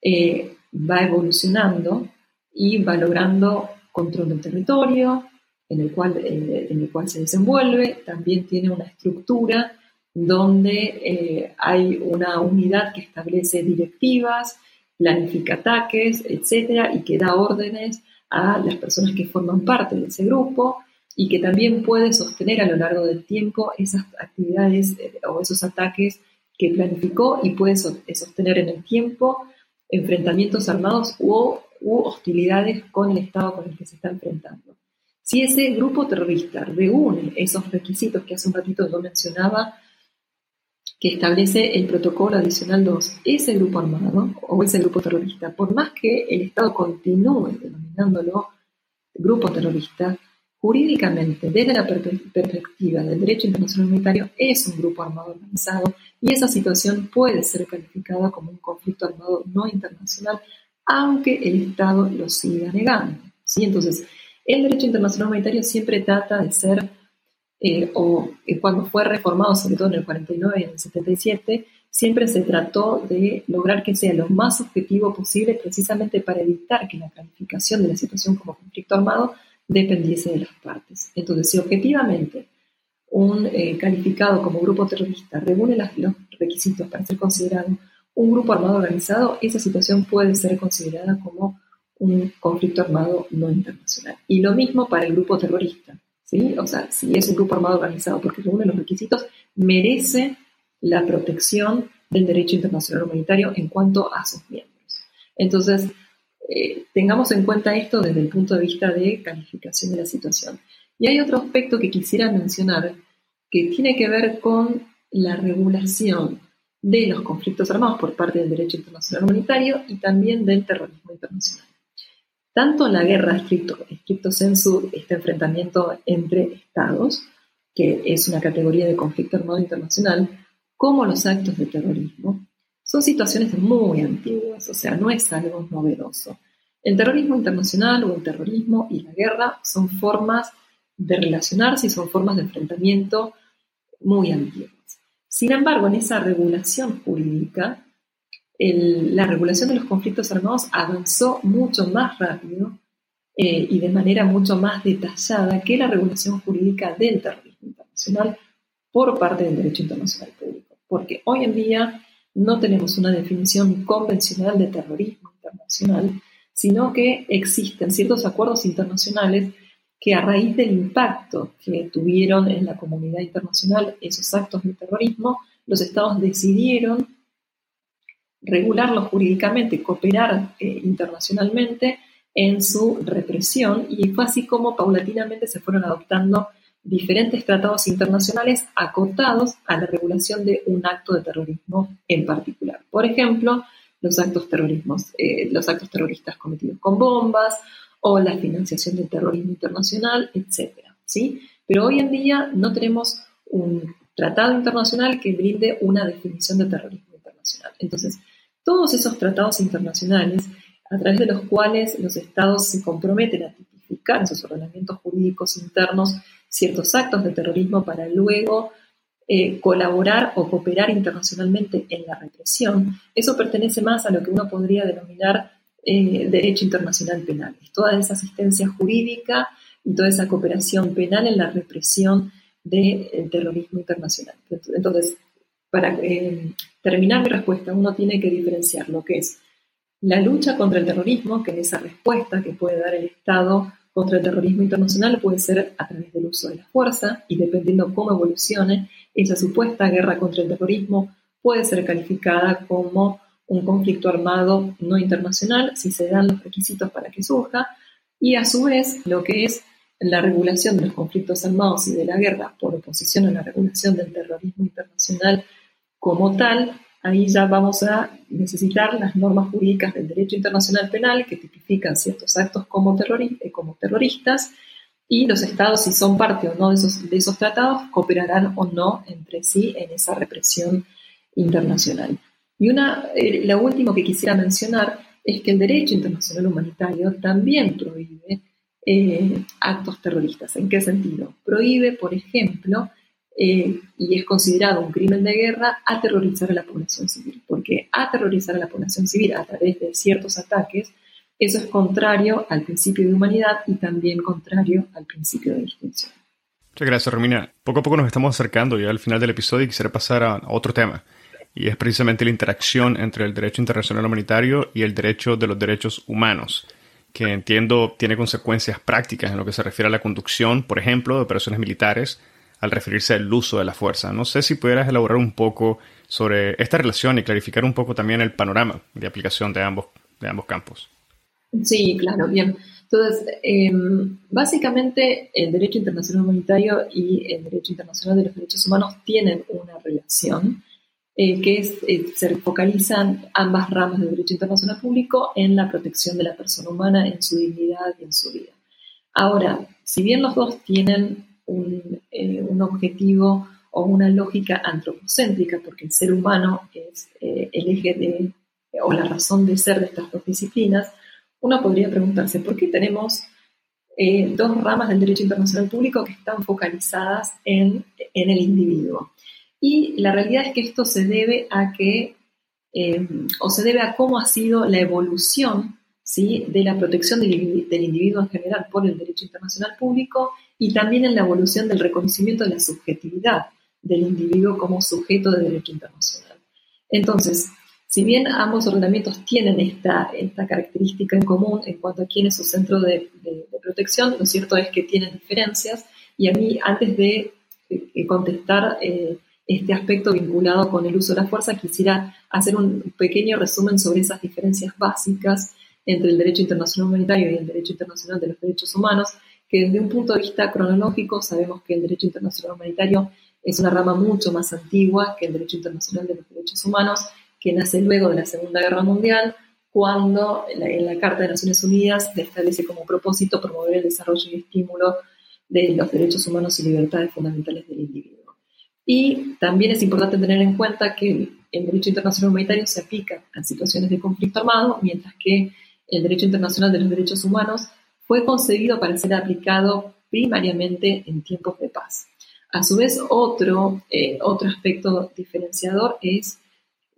eh, va evolucionando y va logrando control del territorio en el, cual, eh, en el cual se desenvuelve, también tiene una estructura donde eh, hay una unidad que establece directivas, planifica ataques, etcétera, y que da órdenes a las personas que forman parte de ese grupo y que también puede sostener a lo largo del tiempo esas actividades eh, o esos ataques que planificó y puede sostener en el tiempo enfrentamientos armados u, hostilidades con el Estado con el que se está enfrentando. Si ese grupo terrorista reúne esos requisitos que hace un ratito yo mencionaba, que establece el protocolo adicional 2, ese grupo armado o ese grupo terrorista, por más que el Estado continúe denominándolo grupo terrorista, jurídicamente, desde la perspectiva del derecho internacional humanitario, es un grupo armado organizado y esa situación puede ser calificada como un conflicto armado no internacional, aunque el Estado lo siga negando. ¿sí? Entonces, el derecho internacional humanitario siempre trata de ser eh, o eh, cuando fue reformado, sobre todo en el 49 y en el 77, siempre se trató de lograr que sea lo más objetivo posible precisamente para evitar que la calificación de la situación como conflicto armado dependiese de las partes. Entonces, si objetivamente un eh, calificado como grupo terrorista reúne los requisitos para ser considerado un grupo armado organizado, esa situación puede ser considerada como un conflicto armado no internacional. Y lo mismo para el grupo terrorista. O sea, si es un grupo armado organizado porque reúne los requisitos, merece la protección del derecho internacional humanitario en cuanto a sus miembros. Entonces, eh, tengamos en cuenta esto desde el punto de vista de calificación de la situación. Y hay otro aspecto que quisiera mencionar que tiene que ver con la regulación de los conflictos armados por parte del derecho internacional humanitario y también del terrorismo internacional. Tanto la guerra estricto, estricto sensu, este enfrentamiento entre estados, que es una categoría de conflicto armado internacional, como los actos de terrorismo, son situaciones muy antiguas, o sea, no es algo novedoso. El terrorismo internacional o el terrorismo y la guerra son formas de relacionarse y son formas de enfrentamiento muy antiguas. Sin embargo, en esa regulación jurídica, la regulación de los conflictos armados avanzó mucho más rápido eh, y de manera mucho más detallada que la regulación jurídica del terrorismo internacional por parte del derecho internacional público. Porque hoy en día no tenemos una definición convencional de terrorismo internacional, sino que existen ciertos acuerdos internacionales que a raíz del impacto que tuvieron en la comunidad internacional esos actos de terrorismo, los estados decidieron regularlos jurídicamente, cooperar eh, internacionalmente en su represión y fue así como paulatinamente se fueron adoptando diferentes tratados internacionales acotados a la regulación de un acto de terrorismo en particular. Por ejemplo, los actos, terrorismos, eh, los actos terroristas cometidos con bombas o la financiación del terrorismo internacional, etc. ¿sí? Pero hoy en día no tenemos un tratado internacional que brinde una definición de terrorismo internacional. Entonces, todos esos tratados internacionales, a través de los cuales los estados se comprometen a tipificar en sus ordenamientos jurídicos internos ciertos actos de terrorismo para luego eh, colaborar o cooperar internacionalmente en la represión, eso pertenece más a lo que uno podría denominar eh, derecho internacional penal. Es toda esa asistencia jurídica y toda esa cooperación penal en la represión del terrorismo internacional. Entonces, para eh, terminar mi respuesta, uno tiene que diferenciar lo que es la lucha contra el terrorismo, que en esa respuesta que puede dar el Estado contra el terrorismo internacional puede ser a través del uso de la fuerza y dependiendo cómo evolucione, esa supuesta guerra contra el terrorismo puede ser calificada como un conflicto armado no internacional si se dan los requisitos para que surja y a su vez lo que es la regulación de los conflictos armados y de la guerra por oposición a la regulación del terrorismo internacional como tal ahí ya vamos a necesitar las normas jurídicas del derecho internacional penal que tipifican ciertos actos como, eh, como terroristas y los estados, si son parte o no de esos, de esos tratados, cooperarán o no entre sí en esa represión internacional. Y una, eh, lo último que quisiera mencionar es que el derecho internacional humanitario también prohíbe eh, actos terroristas. ¿En qué sentido? Prohíbe, por ejemplo, eh, y es considerado un crimen de guerra aterrorizar a la población civil, porque aterrorizar a la población civil a través de ciertos ataques, eso es contrario al principio de humanidad y también contrario al principio de distinción. Muchas gracias, Romina. Poco a poco nos estamos acercando ya al final del episodio y quisiera pasar a otro tema, y es precisamente la interacción entre el derecho internacional humanitario y el derecho de los derechos humanos que entiendo tiene consecuencias prácticas en lo que se refiere a la conducción, por ejemplo, de operaciones militares, al referirse al uso de la fuerza. No sé si pudieras elaborar un poco sobre esta relación y clarificar un poco también el panorama de aplicación de ambos, de ambos campos. Sí, claro, bien. Entonces, em, básicamente el derecho internacional humanitario y el derecho internacional de los derechos humanos tienen una relación eh, que es, eh, se focalizan ambas ramas del derecho internacional público en la protección de la persona humana, en su dignidad y en su vida. Ahora, si bien los dos tienen eh, un, objetivo o una lógica antropocéntrica, porque el ser humano es eh, el eje de, o la razón de ser de estas dos disciplinas, uno podría preguntarse, ¿por qué tenemos eh, dos ramas del derecho internacional público que están focalizadas en, en, el individuo? Y la realidad es que esto se debe a que, o se debe a cómo ha sido la evolución ¿sí? de la protección del, individuo en general por el derecho internacional público y también en la evolución del reconocimiento de la subjetividad del individuo como sujeto de derecho internacional. Entonces, si bien ambos ordenamientos tienen esta, esta característica en común en cuanto a quién es su centro de, protección, lo cierto es que tienen diferencias y a mí, antes de contestar eh, este aspecto vinculado con el uso de la fuerza, quisiera hacer un pequeño resumen sobre esas diferencias básicas entre el derecho internacional humanitario y el derecho internacional de los derechos humanos, que desde un punto de vista cronológico sabemos que el derecho internacional humanitario es una rama mucho más antigua que el derecho internacional de los derechos humanos, que nace luego de la Segunda Guerra Mundial, cuando en la, Carta de Naciones Unidas establece como propósito promover el desarrollo y estímulo de los derechos humanos y libertades fundamentales del individuo. Y también es importante tener en cuenta que el derecho internacional humanitario se aplica a situaciones de conflicto armado, mientras que el derecho internacional de los derechos humanos fue concebido para ser aplicado primariamente en tiempos de paz. A su vez, otro, eh, otro aspecto diferenciador es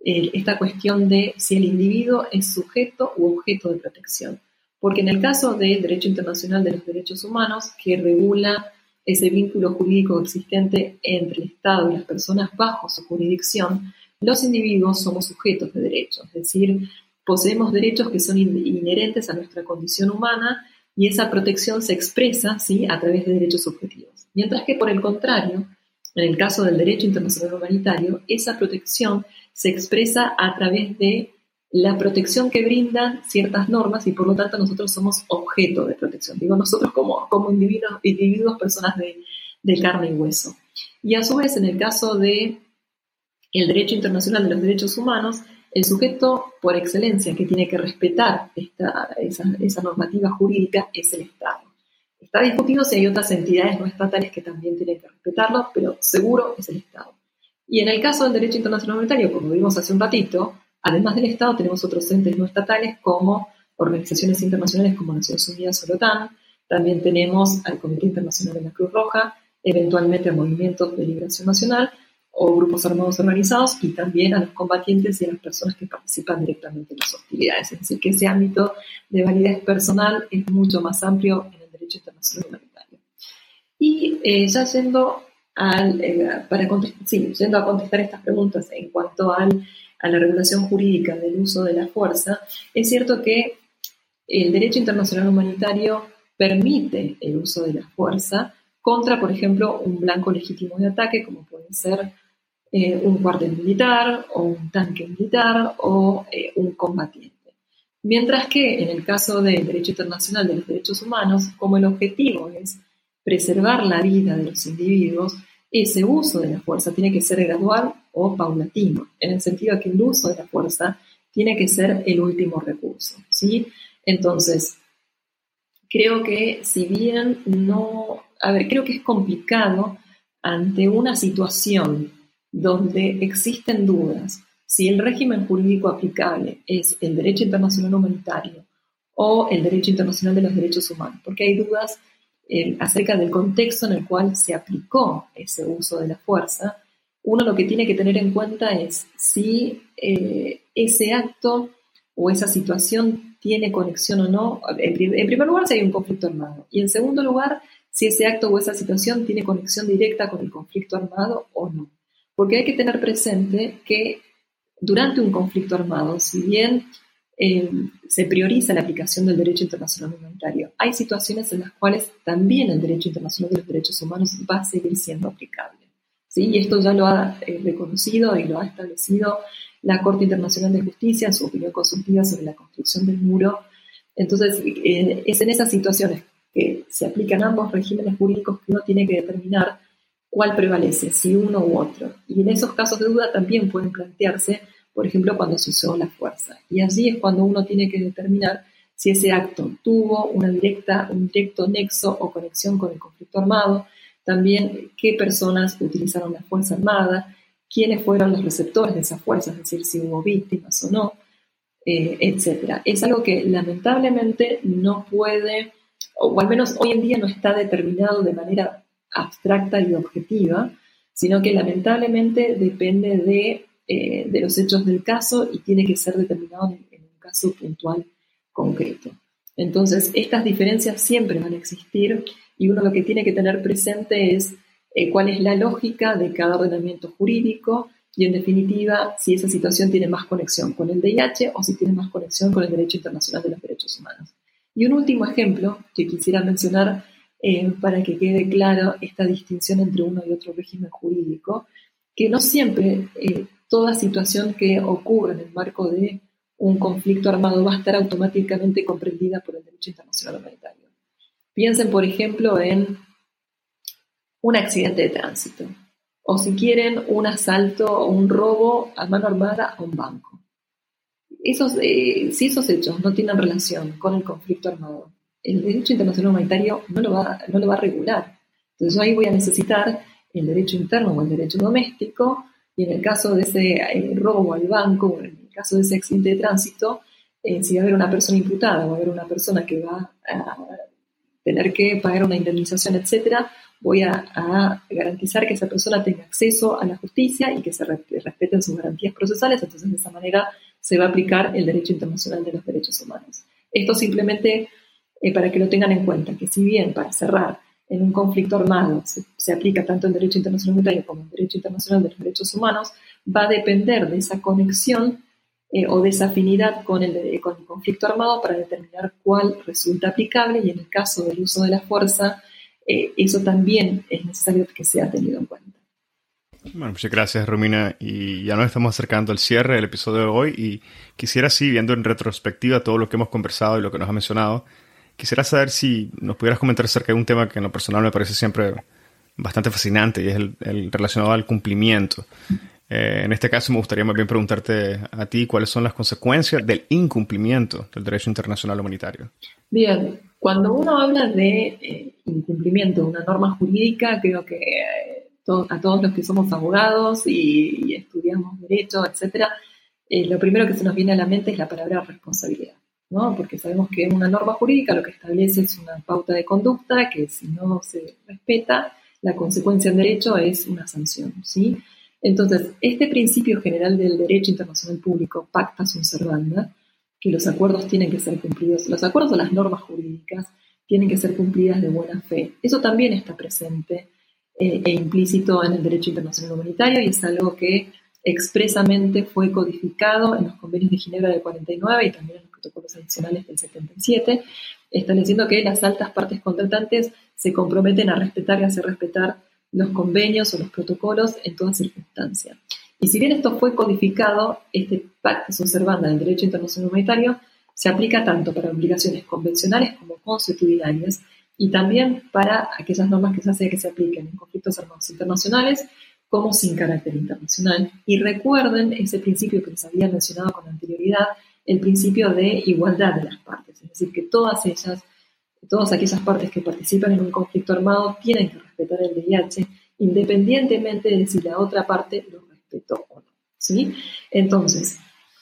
eh, esta cuestión de si el individuo es sujeto u objeto de protección. Porque en el caso del derecho internacional de los derechos humanos, que regula ese vínculo jurídico existente entre el Estado y las personas bajo su jurisdicción, los individuos somos sujetos de derechos, es decir, poseemos derechos que son inherentes a nuestra condición humana y esa protección se expresa ¿sí? a través de derechos subjetivos. Mientras que, por el contrario, en el caso del derecho internacional humanitario, esa protección se expresa a través de la protección que brindan ciertas normas y por lo tanto nosotros somos objeto de protección. Digo nosotros como, como individuos, individuos, personas de, de carne y hueso. Y a su vez, en el caso de el derecho internacional de los derechos humanos, el sujeto por excelencia que tiene que respetar esa, normativa jurídica es el Estado. Está discutido si hay otras entidades no estatales que también tienen que respetarlo, pero seguro es el Estado. Y en el caso del derecho internacional humanitario, como vimos hace un ratito, además del Estado tenemos otros entes no estatales como organizaciones internacionales como Naciones Unidas o la OTAN, también tenemos al Comité Internacional de la Cruz Roja, eventualmente a movimientos de liberación nacional, o grupos armados organizados y también a los combatientes y a las personas que participan directamente en las hostilidades. Es decir, que ese ámbito de validez personal es mucho más amplio en el derecho internacional humanitario. Y eh, ya yendo, eh, para a contestar estas preguntas en cuanto al, a la regulación jurídica del uso de la fuerza, es cierto que el derecho internacional humanitario permite el uso de la fuerza contra, por ejemplo, un blanco legítimo de ataque, como pueden ser eh, un cuartel militar o un tanque militar o eh, un combatiente. Mientras que en el caso del derecho internacional de los derechos humanos, como el objetivo es preservar la vida de los individuos, ese uso de la fuerza tiene que ser gradual o paulatino, en el sentido de que el uso de la fuerza tiene que ser el último recurso. ¿sí? Entonces, creo que si bien no, a ver, creo que es complicado ante una situación donde existen dudas si el régimen jurídico aplicable es el derecho internacional humanitario o el derecho internacional de los derechos humanos, porque hay dudas eh, acerca del contexto en el cual se aplicó ese uso de la fuerza, uno lo que tiene que tener en cuenta es si eh, ese acto o esa situación tiene conexión o no, en, primer lugar si hay un conflicto armado, y en segundo lugar si ese acto o esa situación tiene conexión directa con el conflicto armado o no. Porque hay que tener presente que durante un conflicto armado, si bien eh, se prioriza la aplicación del derecho internacional humanitario, hay situaciones en las cuales también el derecho internacional de los derechos humanos va a seguir siendo aplicable. ¿sí? Y esto ya lo ha eh, reconocido y lo ha establecido la Corte Internacional de Justicia en su opinión consultiva sobre la construcción del muro. Entonces, eh, es en esas situaciones que se aplican ambos regímenes jurídicos que uno tiene que determinar cuál prevalece, si uno u otro. Y en esos casos de duda también pueden plantearse, por ejemplo, cuando se usó la fuerza. Y allí es cuando uno tiene que determinar si ese acto tuvo una directa, un directo nexo o conexión con el conflicto armado, también qué personas utilizaron la fuerza armada, quiénes fueron los receptores de esa fuerza, es decir, si hubo víctimas o no, eh, etc. Es algo que lamentablemente no puede, o al menos hoy en día no está determinado de manera abstracta y objetiva, sino que lamentablemente depende de, eh, de los hechos del caso y tiene que ser determinado en, un caso puntual concreto. Entonces, estas diferencias siempre van a existir y uno lo que tiene que tener presente es eh, cuál es la lógica de cada ordenamiento jurídico y, en definitiva, si esa situación tiene más conexión con el DIH o si tiene más conexión con el derecho internacional de los derechos humanos. Y un último ejemplo que quisiera mencionar eh, para que quede claro esta distinción entre uno y otro régimen jurídico, que no siempre eh, toda situación que ocurra en el marco de un conflicto armado va a estar automáticamente comprendida por el derecho internacional humanitario. Piensen, por ejemplo, en un accidente de tránsito, o si quieren, un asalto o un robo a mano armada a un banco. Esos, eh, si esos hechos no tienen relación con el conflicto armado, el derecho internacional humanitario no lo va, no lo va a regular. Entonces ahí voy a necesitar el derecho interno o el derecho doméstico, y en el caso de ese eh, robo al banco, o en el caso de ese accidente de tránsito, eh, si va a haber una persona imputada, va a haber una persona que va a tener que pagar una indemnización, etcétera, voy a, garantizar que esa persona tenga acceso a la justicia y que se respeten sus garantías procesales, entonces de esa manera se va a aplicar el derecho internacional de los derechos humanos. Esto simplemente eh, para que lo tengan en cuenta, que si bien para cerrar en un conflicto armado se, aplica tanto el derecho internacional humanitario como el derecho internacional de los derechos humanos, va a depender de esa conexión eh, o de esa afinidad con el, con el conflicto armado para determinar cuál resulta aplicable y en el caso del uso de la fuerza, eh, eso también es necesario que sea tenido en cuenta. Bueno, muchas gracias, Romina. Y ya nos estamos acercando al cierre del episodio de hoy y quisiera, sí, viendo en retrospectiva todo lo que hemos conversado y lo que nos ha mencionado, quisiera saber si nos pudieras comentar acerca de un tema que en lo personal me parece siempre bastante fascinante y es el, relacionado al cumplimiento. Eh, en este caso me gustaría más bien preguntarte a ti cuáles son las consecuencias del incumplimiento del derecho internacional humanitario. Bien, cuando uno habla de eh, incumplimiento de una norma jurídica, creo que eh, a todos los que somos abogados y, estudiamos derecho, etcétera, lo primero que se nos viene a la mente es la palabra responsabilidad, ¿no? Porque sabemos que una norma jurídica lo que establece es una pauta de conducta que si no se respeta, la consecuencia en derecho es una sanción, ¿sí? Entonces, este principio general del derecho internacional público, pacta sunt servanda, que los acuerdos tienen que ser cumplidos, los acuerdos o las normas jurídicas tienen que ser cumplidas de buena fe. Eso también está presente eh, e implícito en el derecho internacional humanitario y es algo que expresamente fue codificado en los convenios de Ginebra del 49 y también en protocolos adicionales del 77, estableciendo que las altas partes contratantes se comprometen a respetar y hacer respetar los convenios o los protocolos en toda circunstancia. Y si bien esto fue codificado, este pacto observando del derecho internacional humanitario se aplica tanto para obligaciones convencionales como consuetudinarias y también para aquellas normas que se hace que se apliquen en conflictos armados internacionales como sin carácter internacional. Y recuerden ese principio que les había mencionado con anterioridad, el principio de igualdad de las partes, es decir, que todas ellas, todas aquellas partes que participan en un conflicto armado tienen que respetar el VIH independientemente de si la otra parte lo respetó o no. ¿sí? Entonces,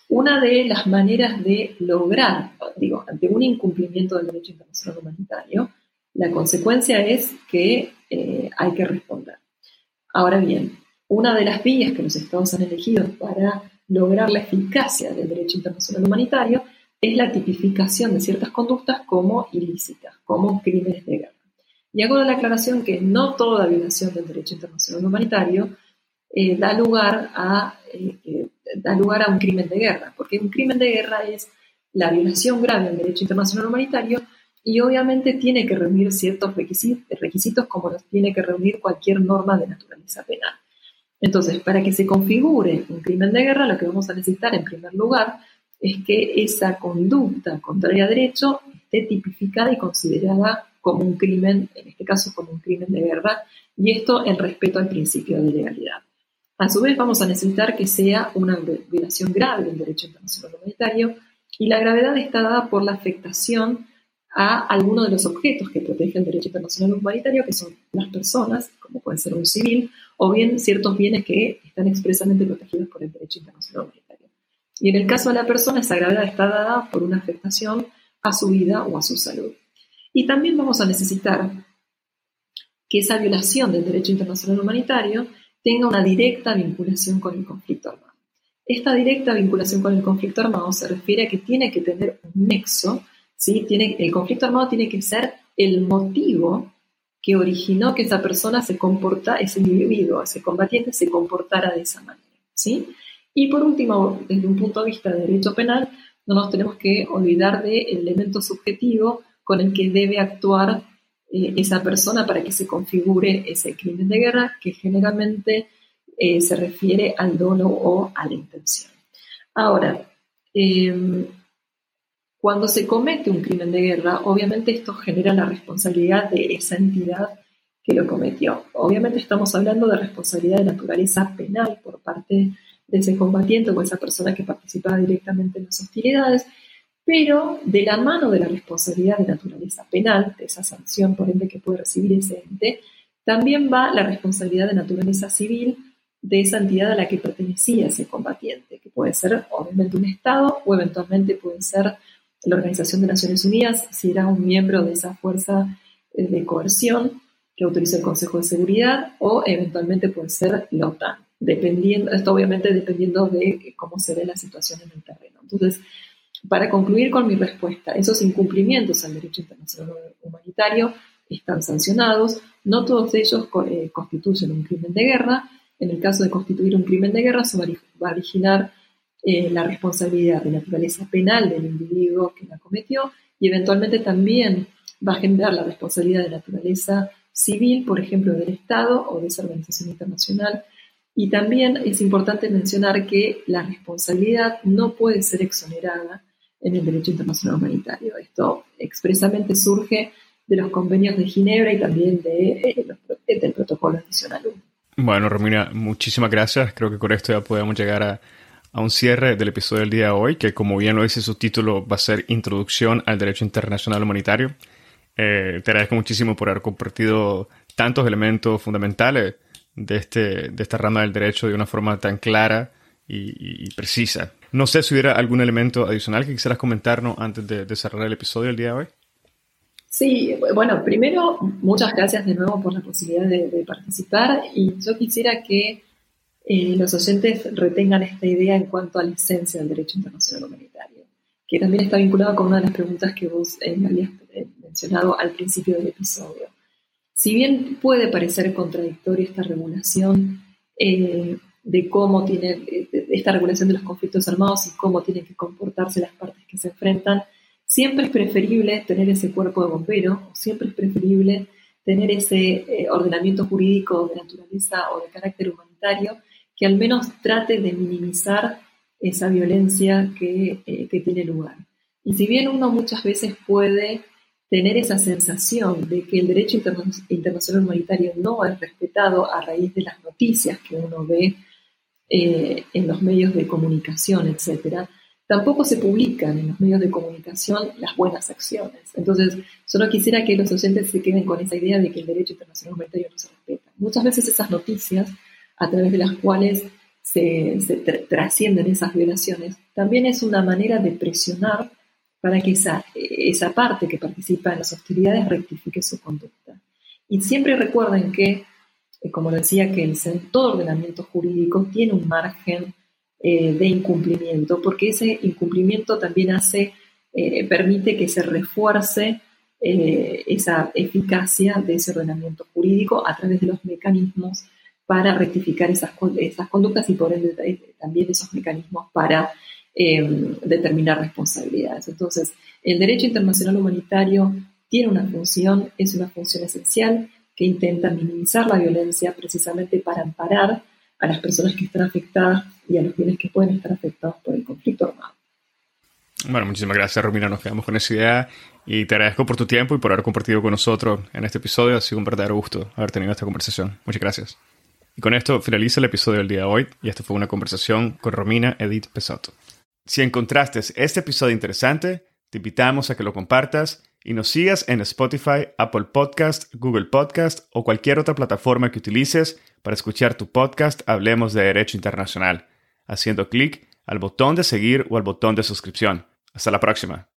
una de las maneras de lograr, digo, ante un incumplimiento del derecho internacional humanitario, la consecuencia es que eh, hay que responder. Ahora bien, una de las vías que los estados han elegido para lograr la eficacia del derecho internacional humanitario es la tipificación de ciertas conductas como ilícitas, como crímenes de guerra. Y hago la aclaración que no toda violación del derecho internacional humanitario eh, da, lugar a, eh, da lugar a un crimen de guerra, porque un crimen de guerra es la violación grave del derecho internacional humanitario y obviamente tiene que reunir ciertos requisitos, requisitos como los tiene que reunir cualquier norma de naturaleza penal. Entonces, para que se configure un crimen de guerra, lo que vamos a necesitar en primer lugar es que esa conducta contraria a derecho esté tipificada y considerada como un crimen, en este caso como un crimen de guerra, y esto en respeto al principio de legalidad. A su vez, vamos a necesitar que sea una violación grave del derecho internacional humanitario, y la gravedad está dada por la afectación a alguno de los objetos que protege el derecho internacional humanitario, que son las personas, como puede ser un civil, o bien ciertos bienes que están expresamente protegidos por el derecho internacional humanitario. Y en el caso de la persona, esa gravedad está dada por una afectación a su vida o a su salud. Y también vamos a necesitar que esa violación del derecho internacional humanitario tenga una directa vinculación con el conflicto armado. Esta directa vinculación con el conflicto armado se refiere a que tiene que tener un nexo, ¿sí? tiene, el conflicto armado tiene que ser el motivo que originó que esa persona se comporta, ese individuo, ese combatiente, se comportara de esa manera. ¿sí? Y por último, desde un punto de vista de derecho penal, no nos tenemos que olvidar del elemento subjetivo con el que debe actuar eh, esa persona para que se configure ese crimen de guerra, que generalmente eh, se refiere al dolo o a la intención. Ahora, em, cuando se comete un crimen de guerra, obviamente esto genera la responsabilidad de esa entidad que lo cometió. Obviamente estamos hablando de responsabilidad de naturaleza penal por parte de ese combatiente o esa persona que participaba directamente en las hostilidades, pero de la mano de la responsabilidad de naturaleza penal, de esa sanción por ende que puede recibir ese ente, también va la responsabilidad de naturaleza civil de esa entidad a la que pertenecía ese combatiente, que puede ser obviamente un Estado o eventualmente puede ser la Organización de Naciones Unidas, si era un miembro de esa fuerza eh, de coerción que autoriza el Consejo de Seguridad, o eventualmente puede ser la OTAN, dependiendo, esto obviamente dependiendo de cómo se ve la situación en el terreno. Entonces, para concluir con mi respuesta, esos incumplimientos al derecho internacional humanitario están sancionados, no todos ellos eh, constituyen un crimen de guerra, en el caso de constituir un crimen de guerra se va a originar eh, la responsabilidad de naturaleza penal del individuo que la cometió y eventualmente también va a generar la responsabilidad de naturaleza civil, por ejemplo, del Estado o de esa organización internacional. Y también es importante mencionar que la responsabilidad no puede ser exonerada en el derecho internacional humanitario. Esto expresamente surge de los convenios de Ginebra y también de, eh, del protocolo adicional 1. Bueno, Romina, muchísimas gracias. Creo que con esto ya podemos llegar a, a un cierre del episodio del día de hoy, que como bien lo dice su título, va a ser Introducción al Derecho Internacional Humanitario. Eh, te agradezco muchísimo por haber compartido tantos elementos fundamentales de, este, de esta rama del derecho de una forma tan clara y, precisa. No sé si hubiera algún elemento adicional que quisieras comentarnos antes de, cerrar el episodio del día de hoy. Sí, bueno, primero, muchas gracias de nuevo por la posibilidad de participar y yo quisiera que eh, los oyentes retengan esta idea en cuanto a la esencia del derecho internacional humanitario, que también está vinculado con una de las preguntas que vos eh, habías eh, mencionado al principio del episodio. Si bien puede parecer contradictoria esta regulación de cómo tiene, esta regulación de los conflictos armados y cómo tienen que comportarse las partes que se enfrentan, siempre es preferible tener ese cuerpo de bomberos, siempre es preferible tener ese ordenamiento jurídico de naturaleza o de carácter humanitario que al menos trate de minimizar esa violencia eh, que, tiene lugar. Y si bien uno muchas veces puede tener esa sensación de que el derecho internacional humanitario no es respetado a raíz de las noticias que uno ve eh, en los medios de comunicación, etc., tampoco se publican en los medios de comunicación las buenas acciones. Entonces, solo quisiera que los oyentes se queden con esa idea de que el derecho internacional humanitario no se respeta. Muchas veces esas noticias a través de las cuales se, trascienden esas violaciones, también es una manera de presionar para que esa, esa parte que participa en las hostilidades rectifique su conducta. Y siempre recuerden que, eh, como decía Kelsen, todo ordenamiento jurídico tiene un margen eh, de incumplimiento, porque ese incumplimiento también hace, eh, permite que se refuerce esa eficacia de ese ordenamiento jurídico a través de los mecanismos para rectificar esas, esas conductas y por ende eh, también esos mecanismos para em, determinar responsabilidades. Entonces, el derecho internacional humanitario tiene una función, es una función esencial que intenta minimizar la violencia precisamente para amparar a las personas que están afectadas y a los bienes que pueden estar afectados por el conflicto armado. Bueno, muchísimas gracias, Romina. Nos quedamos con esa idea y te agradezco por tu tiempo y por haber compartido con nosotros en este episodio. Ha sido un verdadero gusto haber tenido esta conversación. Muchas gracias. Y con esto finaliza el episodio del día de hoy y esta fue una conversación con Romina Edith Pesotto. Si encontraste este episodio interesante, te invitamos a que lo compartas y nos sigas en Spotify, Apple Podcast, Google Podcast o cualquier otra plataforma que utilices para escuchar tu podcast Hablemos de Derecho Internacional, haciendo clic al botón de seguir o al botón de suscripción. Hasta la próxima.